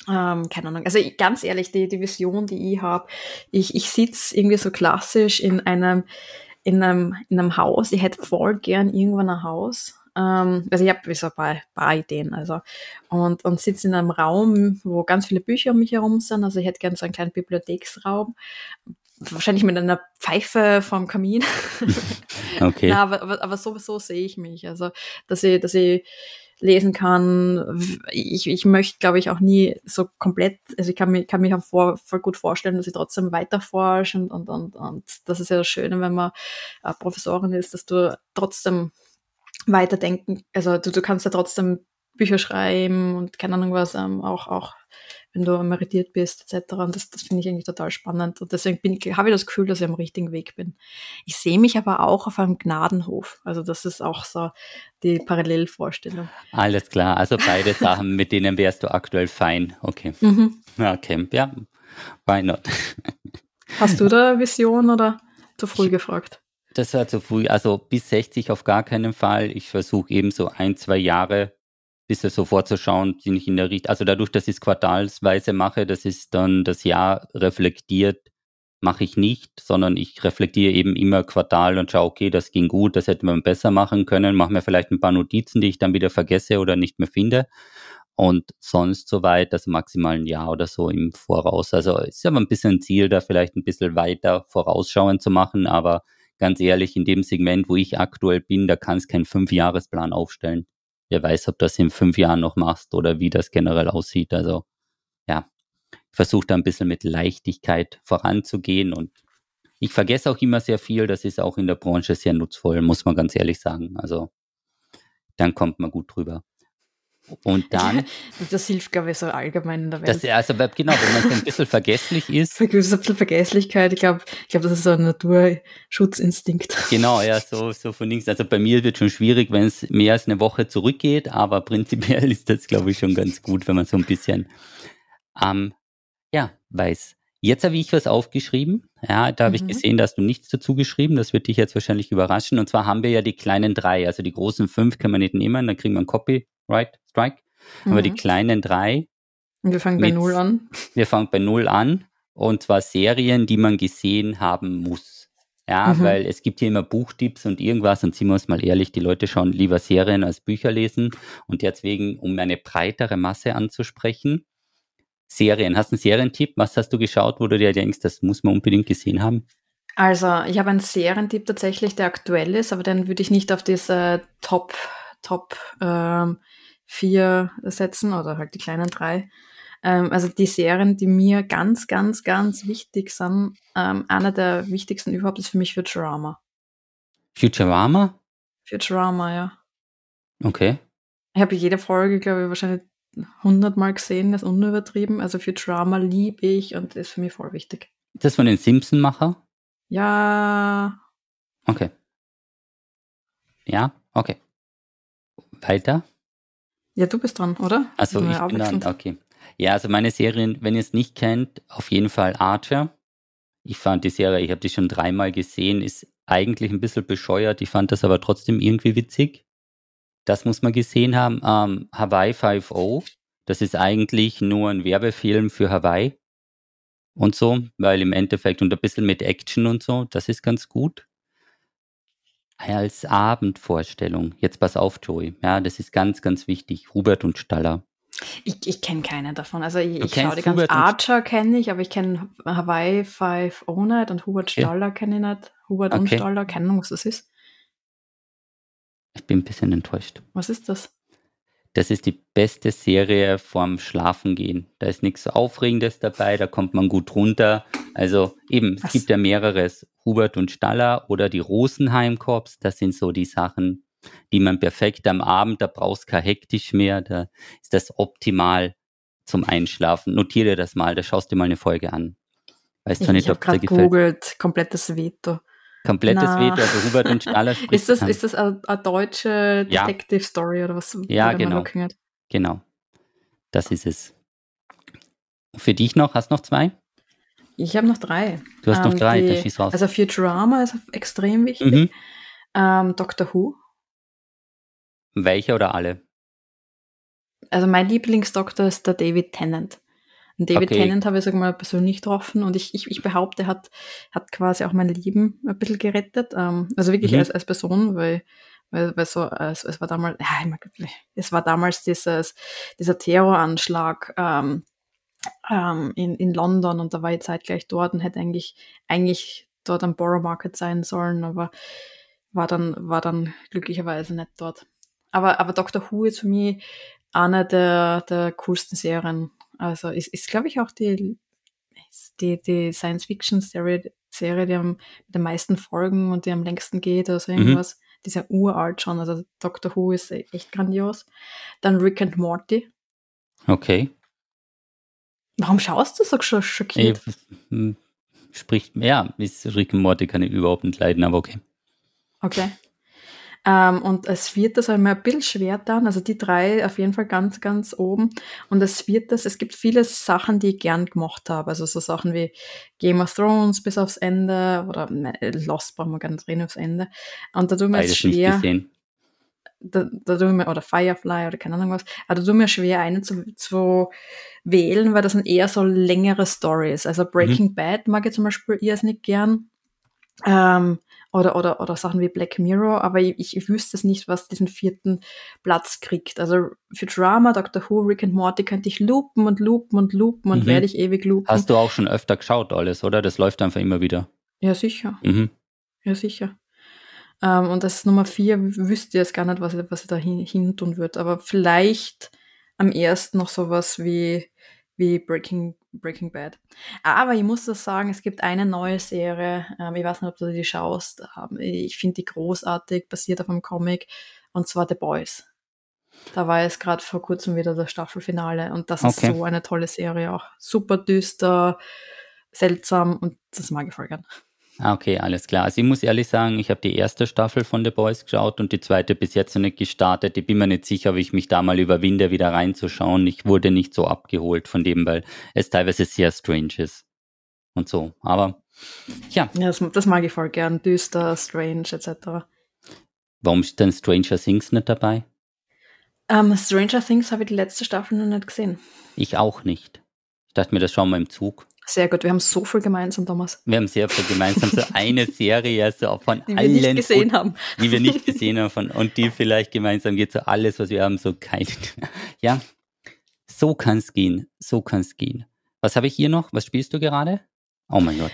ähm, keine Ahnung. Also ganz ehrlich, die, die Vision, die ich habe, ich, ich sitze irgendwie so klassisch in einem, in einem, in einem Haus. Ich hätte voll gern irgendwann ein Haus. Ähm, also ich habe so ein paar, paar Ideen. Also. Und, und sitze in einem Raum, wo ganz viele Bücher um mich herum sind. Also ich hätte gern so einen kleinen Bibliotheksraum. Wahrscheinlich mit einer Pfeife vom Kamin. okay. ja, aber, aber, aber sowieso sehe ich mich. Also, dass ich, dass ich lesen kann. Ich, ich möchte, glaube ich, auch nie so komplett, also ich kann, mich kann mich auch vor, voll gut vorstellen, dass ich trotzdem weiter forsche und, und, und, und das ist ja das Schöne, wenn man äh, Professorin ist, dass du trotzdem weiterdenken, also du, du kannst ja trotzdem Bücher schreiben und keine Ahnung was, ähm, auch, auch wenn du emeritiert bist, etc. Und das, das finde ich eigentlich total spannend. Und deswegen habe ich das Gefühl, dass ich am richtigen Weg bin. Ich sehe mich aber auch auf einem Gnadenhof. Also das ist auch so die Parallelvorstellung. Alles klar. Also beide Sachen, mit denen wärst du aktuell fein. Okay. Mhm. Ja, Camp, ja. Why not? Hast du da Vision oder zu früh gefragt? Das war zu früh. Also bis 60 auf gar keinen Fall. Ich versuche eben so ein, zwei Jahre bisschen so vorzuschauen, bin ich in der Richtung, also dadurch, dass ich es quartalsweise mache, das ist dann das Jahr reflektiert, mache ich nicht, sondern ich reflektiere eben immer Quartal und schaue, okay, das ging gut, das hätte man besser machen können, mache mir vielleicht ein paar Notizen, die ich dann wieder vergesse oder nicht mehr finde. Und sonst soweit, also maximal ein Jahr oder so im Voraus. Also ist aber ein bisschen ein Ziel, da vielleicht ein bisschen weiter vorausschauend zu machen, aber ganz ehrlich, in dem Segment, wo ich aktuell bin, da kann es keinen Fünfjahresplan aufstellen wer weiß, ob das in fünf Jahren noch machst oder wie das generell aussieht. Also ja, versuche da ein bisschen mit Leichtigkeit voranzugehen und ich vergesse auch immer sehr viel. Das ist auch in der Branche sehr nutzvoll, muss man ganz ehrlich sagen. Also dann kommt man gut drüber. Und dann. Das hilft, glaube ich, so allgemein in der Welt. Das, also, genau, wenn man so ein bisschen vergesslich ist. Ein bisschen Vergesslichkeit, ich glaube, ich glaube, das ist so ein Naturschutzinstinkt. Genau, ja, so, so von links. Also bei mir wird schon schwierig, wenn es mehr als eine Woche zurückgeht, aber prinzipiell ist das, glaube ich, schon ganz gut, wenn man so ein bisschen, ähm, ja, weiß. Jetzt habe ich was aufgeschrieben. Ja, da habe mhm. ich gesehen, dass du nichts dazu geschrieben. Das wird dich jetzt wahrscheinlich überraschen. Und zwar haben wir ja die kleinen drei. Also die großen fünf kann man nicht nehmen. Dann kriegen wir ein Copyright Strike. Mhm. Aber die kleinen drei. Und wir fangen mit, bei Null an. Wir fangen bei Null an. Und zwar Serien, die man gesehen haben muss. Ja, mhm. weil es gibt hier immer Buchtipps und irgendwas und sind wir uns mal ehrlich, die Leute schauen lieber Serien als Bücher lesen und deswegen, um eine breitere Masse anzusprechen, Serien. Hast du einen Serientipp? Was hast du geschaut, wo du dir denkst, das muss man unbedingt gesehen haben? Also, ich habe einen Serientipp tatsächlich, der aktuell ist, aber den würde ich nicht auf diese Top, Top ähm, vier setzen oder halt die kleinen drei. Ähm, also die Serien, die mir ganz, ganz, ganz wichtig sind, ähm, einer der wichtigsten überhaupt ist für mich Futurama. Futurama? Futurama, ja. Okay. Ich habe jede Folge, glaube ich, wahrscheinlich hundertmal gesehen, das ist unübertrieben. Also für Drama liebe ich und ist für mich voll wichtig. Ist das von den Simpson-Macher? Ja, Okay. Ja, okay. Weiter? Ja, du bist dran, oder? Also ich bin dran, okay. Ja, also meine Serien, wenn ihr es nicht kennt, auf jeden Fall Archer. Ich fand die Serie, ich habe die schon dreimal gesehen, ist eigentlich ein bisschen bescheuert. Ich fand das aber trotzdem irgendwie witzig. Das muss man gesehen haben. Ähm, Hawaii 5.0, das ist eigentlich nur ein Werbefilm für Hawaii und so, weil im Endeffekt und ein bisschen mit Action und so, das ist ganz gut. Als Abendvorstellung, jetzt pass auf, Joey, ja, das ist ganz, ganz wichtig. Hubert und Staller. Ich, ich kenne keine davon. Also ich, ich schaue die ganzen Archer kenne ich, aber ich kenne Hawaii 5 nicht und Hubert Staller okay. kenne ich nicht. Hubert okay. und Staller, keine Ahnung, was das ist. Ich bin ein bisschen enttäuscht. Was ist das? Das ist die beste Serie vorm Schlafengehen. Da ist nichts Aufregendes dabei, da kommt man gut runter. Also eben, was? es gibt ja mehreres. Hubert und Staller oder die Rosenheim-Korps, das sind so die Sachen, die man perfekt am Abend, da brauchst du kein hektisch mehr, da ist das optimal zum Einschlafen. Notiere das mal, da schaust du mal eine Folge an. Weißt ich, nicht, ob dir gefällt. googelt, komplettes Veto. Komplettes Na. Veto, also Hubert und Staller spricht. ist das, ist das eine, deutsche Detective ja. Story oder was? Ja, genau. Genau. Das ist es. Für dich noch, hast du noch zwei? Ich habe noch drei. Du hast ähm, noch drei, die, schieß raus. Also Futurama ist extrem wichtig. Mhm. Ähm, Doctor Who. Welche oder alle? Also mein Lieblingsdoktor ist der David Tennant. Und David okay. Tennant habe ich sogar mal persönlich getroffen und ich, ich, ich behaupte, hat, hat quasi auch mein Leben ein bisschen gerettet. Ähm, also wirklich mhm. als, als Person, weil, weil, weil so, es, es war damals, ja, es war damals dieses, dieser Terroranschlag ähm, ähm, in, in London und da war ich zeitgleich dort und hätte eigentlich, eigentlich dort am Borough Market sein sollen, aber war dann, war dann glücklicherweise nicht dort. Aber, aber Doctor Who ist für mich eine der, der coolsten Serien. Also ist, ist glaube ich, auch die, die, die Science-Fiction-Serie, Serie, die am, mit den meisten Folgen und die am längsten geht oder so mhm. irgendwas. Mhm. Die ist ja uralt schon. Also Doctor Who ist echt grandios. Dann Rick and Morty. Okay. Warum schaust du so schockiert? Hm, spricht, ja, ist Rick and Morty kann ich überhaupt nicht leiden, aber okay. Okay. Ähm, und es wird das einmal ein bisschen schwer dann, also die drei auf jeden Fall ganz, ganz oben. Und es wird das, es gibt viele Sachen, die ich gern gemacht habe. Also so Sachen wie Game of Thrones bis aufs Ende oder ne, Lost brauchen wir gar nicht reden aufs Ende. Und da tut mir es schwer. Da, da tue mir, oder Firefly oder keine Ahnung was, aber da tut mir schwer, einen zu, zu wählen, weil das sind eher so längere Stories. Also Breaking mhm. Bad mag ich zum Beispiel eher nicht gern. Ähm, oder, oder, oder Sachen wie Black Mirror, aber ich, ich wüsste es nicht, was diesen vierten Platz kriegt. Also für Drama, Doctor Who, Rick and Morty könnte ich loopen und loopen und loopen und mhm. werde ich ewig loopen. Hast du auch schon öfter geschaut alles, oder? Das läuft einfach immer wieder. Ja, sicher. Mhm. Ja, sicher. Ähm, und das Nummer vier wüsste ich jetzt gar nicht, was ich, was ich da hin, hin tun würde. Aber vielleicht am ersten noch sowas wie, wie Breaking Breaking Bad. Aber ich muss das sagen, es gibt eine neue Serie, ähm, ich weiß nicht, ob du die schaust, ähm, ich finde die großartig, basiert auf einem Comic, und zwar The Boys. Da war es gerade vor kurzem wieder das Staffelfinale und das okay. ist so eine tolle Serie auch. Super düster, seltsam und das mag ich voll gern. Ah, okay, alles klar. Also ich muss ehrlich sagen, ich habe die erste Staffel von The Boys geschaut und die zweite bis jetzt noch nicht gestartet. Ich bin mir nicht sicher, ob ich mich da mal überwinde, wieder reinzuschauen. Ich wurde nicht so abgeholt von dem, weil es teilweise sehr strange ist. Und so. Aber ja. Ja, das, das mag ich voll gern. Düster, strange, etc. Warum ist denn Stranger Things nicht dabei? Um, ähm, Stranger Things habe ich die letzte Staffel noch nicht gesehen. Ich auch nicht. Ich dachte mir, das schauen wir im Zug. Sehr gut, wir haben so viel gemeinsam, Thomas. Wir haben sehr viel gemeinsam. So eine Serie also von die allen. Die wir nicht gesehen haben. Die wir nicht gesehen haben. Von, und die vielleicht gemeinsam geht so alles, was wir haben, so kein. Ja, so kann es gehen. So kann es gehen. Was habe ich hier noch? Was spielst du gerade? Oh mein Gott.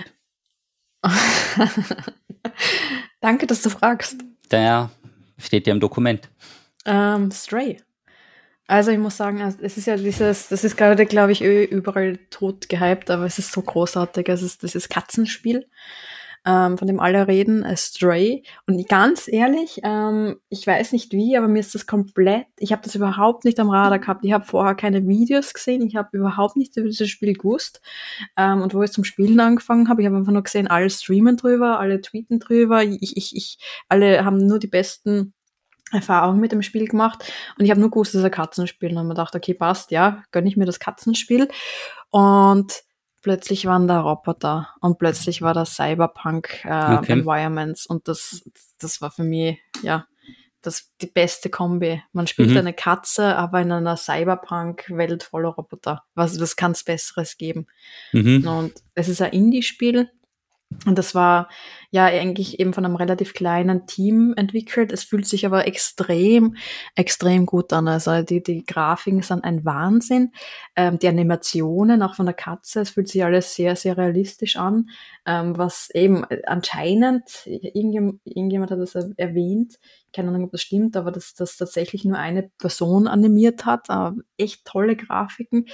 Danke, dass du fragst. Da steht ja im Dokument. Um, ähm, Stray. Also ich muss sagen, also es ist ja dieses, das ist gerade, glaube ich, überall tot gehypt, aber es ist so großartig. Es ist dieses Katzenspiel. ähm, von dem alle reden, Stray. Und ganz ehrlich, ähm, ich weiß nicht wie, aber mir ist das komplett, ich habe das überhaupt nicht am Radar gehabt. Ich habe vorher keine Videos gesehen, ich habe überhaupt nicht über dieses Spiel gewusst. Ähm, und wo ich zum Spielen angefangen habe, ich habe einfach nur gesehen, alle streamen drüber, alle tweeten drüber, ich, ich, ich, alle haben nur die besten Erfahrungen mit dem Spiel gemacht und ich habe nur gewusst, dass es ein Katzenspiel und habe mir gedacht, okay, passt, ja, gönne ich mir das Katzenspiel und plötzlich waren da Roboter und plötzlich war da Cyberpunk äh, okay. Environments und das, das war für mich, ja, das die beste Kombi. Man spielt mhm. eine Katze, aber in einer Cyberpunk-Welt voller Roboter. Was, was kann es Besseres geben? Mhm. Und es ist ein Indie-Spiel. Und das war ja eigentlich eben von einem relativ kleinen Team entwickelt. Es fühlt sich aber extrem, extrem gut an. Also die, die Grafiken sind ein Wahnsinn. Ähm, die Animationen, auch von der Katze, es fühlt sich alles sehr, sehr realistisch an. Ähm, was eben anscheinend, irgendjemand, irgendjemand hat das erwähnt, keine Ahnung, ob das stimmt, aber dass das tatsächlich nur eine Person animiert hat. Äh, echt tolle Grafiken.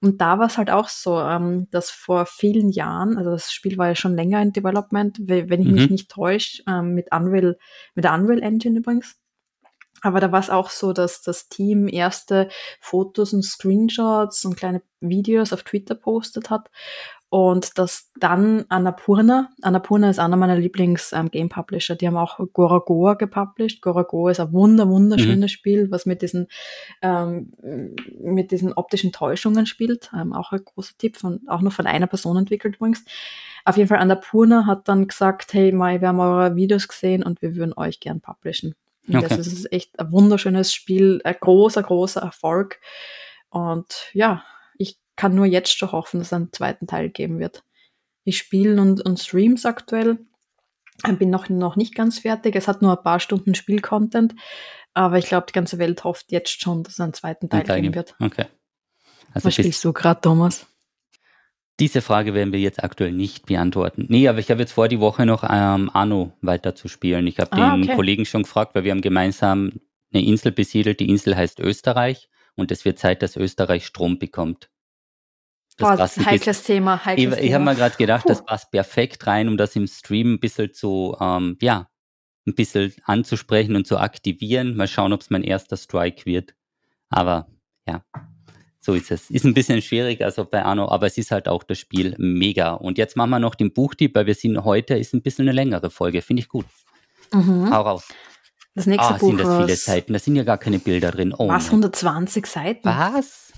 Und da war es halt auch so, ähm, dass vor vielen Jahren, also das Spiel war ja schon länger in Development, wenn ich mhm. mich nicht täusche, ähm, mit Unreal, mit der Unreal Engine übrigens. Aber da war es auch so, dass das Team erste Fotos und Screenshots und kleine Videos auf Twitter postet hat und das dann Annapurna, Annapurna ist einer meiner Lieblings-Game ähm, Publisher, die haben auch Goragoa gepublished. Goragoa ist ein wunder, wunderschönes mhm. Spiel, was mit diesen, ähm, mit diesen optischen Täuschungen spielt. Ähm, auch ein großer Tipp, von, auch nur von einer Person entwickelt übrigens. Auf jeden Fall Annapurna hat dann gesagt, hey, Mai, wir haben eure Videos gesehen und wir würden euch gern publishen. Okay. Das ist echt ein wunderschönes Spiel, ein großer, großer Erfolg. Und ja, kann nur jetzt schon hoffen, dass es einen zweiten Teil geben wird. Ich spiele und, und streams aktuell. Bin noch, noch nicht ganz fertig. Es hat nur ein paar Stunden Spielcontent. Aber ich glaube, die ganze Welt hofft jetzt schon, dass es einen zweiten Teil, Teil geben wird. Okay. Also Was spielst du gerade, Thomas? Diese Frage werden wir jetzt aktuell nicht beantworten. Nee, aber ich habe jetzt vor, die Woche noch ähm, Anno weiter zu spielen. Ich habe ah, den okay. Kollegen schon gefragt, weil wir haben gemeinsam eine Insel besiedelt. Die Insel heißt Österreich und es wird Zeit, dass Österreich Strom bekommt. Das, Boah, das ist ein heikles Thema. Heikles ich, ich habe mir gerade gedacht, Puh. das passt perfekt rein, um das im Stream ein bisschen zu, ähm, ja, ein bisschen anzusprechen und zu aktivieren. Mal schauen, ob es mein erster Strike wird. Aber ja, so ist es. Ist ein bisschen schwierig, also bei Arno, aber es ist halt auch das Spiel mega. Und jetzt machen wir noch den Buchtipp, weil wir sind heute, ist ein bisschen eine längere Folge. Finde ich gut. Mhm. Hau raus. Das nächste ah, Buch. sind das viele Seiten. Da sind ja gar keine Bilder drin. Oh was? 120 Seiten? Was?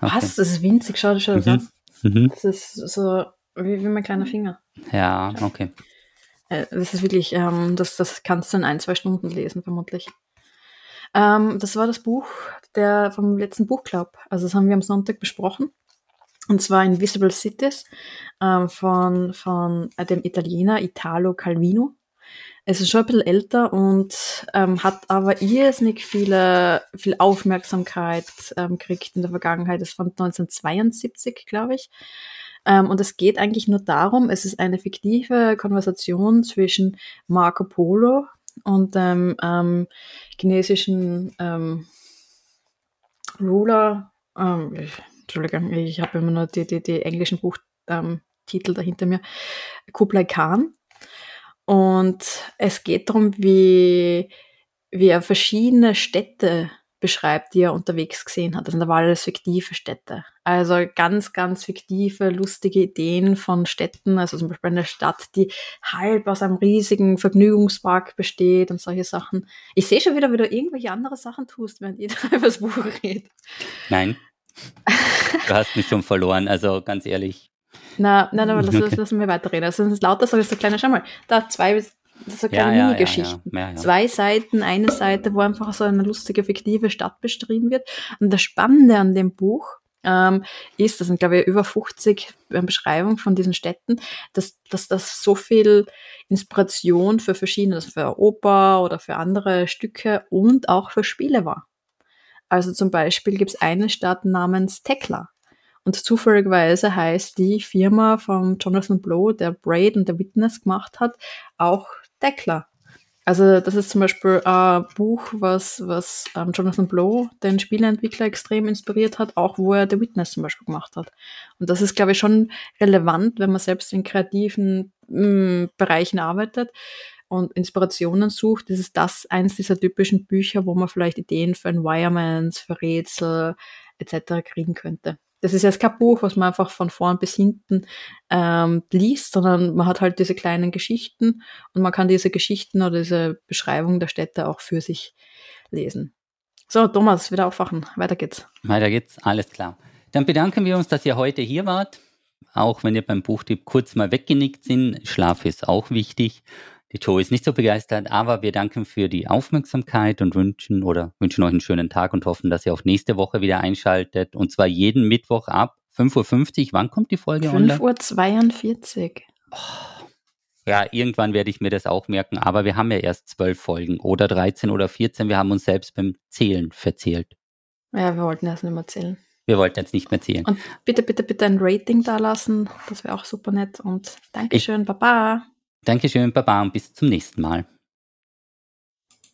Okay. Was? Das ist winzig, schau dir schon das mhm. an. Mhm. Das ist so wie, wie mein kleiner Finger. Ja, okay. Äh, das ist wirklich, ähm, das, das kannst du in ein, zwei Stunden lesen, vermutlich. Ähm, das war das Buch der, vom letzten Buchclub. Also das haben wir am Sonntag besprochen. Und zwar Invisible Cities ähm, von, von äh, dem Italiener Italo Calvino. Es ist schon ein bisschen älter und ähm, hat aber irrsinnig viele, viel Aufmerksamkeit ähm, gekriegt in der Vergangenheit. Es von 1972, glaube ich. Ähm, und es geht eigentlich nur darum, es ist eine fiktive Konversation zwischen Marco Polo und dem ähm, chinesischen ähm, Ruler. Ähm, Entschuldigung, ich habe immer nur die, die, die englischen Buchtitel dahinter mir. Kublai Khan. Und es geht darum, wie, wie er verschiedene Städte beschreibt, die er unterwegs gesehen hat. Das sind aber alles fiktive Städte. Also ganz, ganz fiktive, lustige Ideen von Städten. Also zum Beispiel eine Stadt, die halb aus einem riesigen Vergnügungspark besteht und solche Sachen. Ich sehe schon wieder, wie du irgendwelche andere Sachen tust, während ihr über das Buch redet. Nein. Du hast mich schon verloren, also ganz ehrlich. Na, nein, aber lass, okay. lassen wir weiterreden. Also, das ist lauter so, so kleine, schau mal, da zwei, so kleine ja, Mini-Geschichten. Ja, ja, Zwei Seiten, eine Seite, wo einfach so eine lustige, fiktive Stadt beschrieben wird. Und das Spannende an dem Buch ähm, ist, das sind, glaube ich, über 50 Beschreibungen von diesen Städten, dass, dass das so viel Inspiration für verschiedene, also für Oper oder für andere Stücke und auch für Spiele war. Also zum Beispiel gibt es eine Stadt namens Tekla. Und zufälligerweise heißt die Firma von Jonathan Blow, der Braid und der Witness gemacht hat, auch Deckler. Also das ist zum Beispiel ein Buch, was, was ähm, Jonathan Blow, den Spieleentwickler, extrem inspiriert hat, auch wo er The Witness zum Beispiel gemacht hat. Und das ist, glaube ich, schon relevant, wenn man selbst in kreativen mm, Bereichen arbeitet und Inspirationen sucht, das ist das eins dieser typischen Bücher, wo man vielleicht Ideen für Environments, für Rätsel etc. kriegen könnte. Das ist jetzt kein Buch, was man einfach von vorn bis hinten ähm, liest, sondern man hat halt diese kleinen Geschichten und man kann diese Geschichten oder diese Beschreibung der Städte auch für sich lesen. So, Thomas, wieder aufwachen. Weiter geht's. Weiter geht's, alles klar. Dann bedanken wir uns, dass ihr heute hier wart. Auch wenn ihr beim Buchtipp kurz mal weggenickt sind. Schlaf ist auch wichtig. Die Joe ist nicht so begeistert, aber wir danken für die Aufmerksamkeit und wünschen oder wünschen euch einen schönen Tag und hoffen, dass ihr auch nächste Woche wieder einschaltet. Und zwar jeden Mittwoch ab 5.50 Uhr. Wann kommt die Folge 5.42 Uhr. Oh, ja, irgendwann werde ich mir das auch merken, aber wir haben ja erst zwölf Folgen oder 13 oder 14. Wir haben uns selbst beim Zählen verzählt. Ja, wir wollten erst nicht mehr zählen. Wir wollten jetzt nicht mehr zählen. Und bitte, bitte, bitte ein Rating da lassen. Das wäre auch super nett. Und Dankeschön, ich, Baba. Dankeschön, Baba und bis zum nächsten Mal.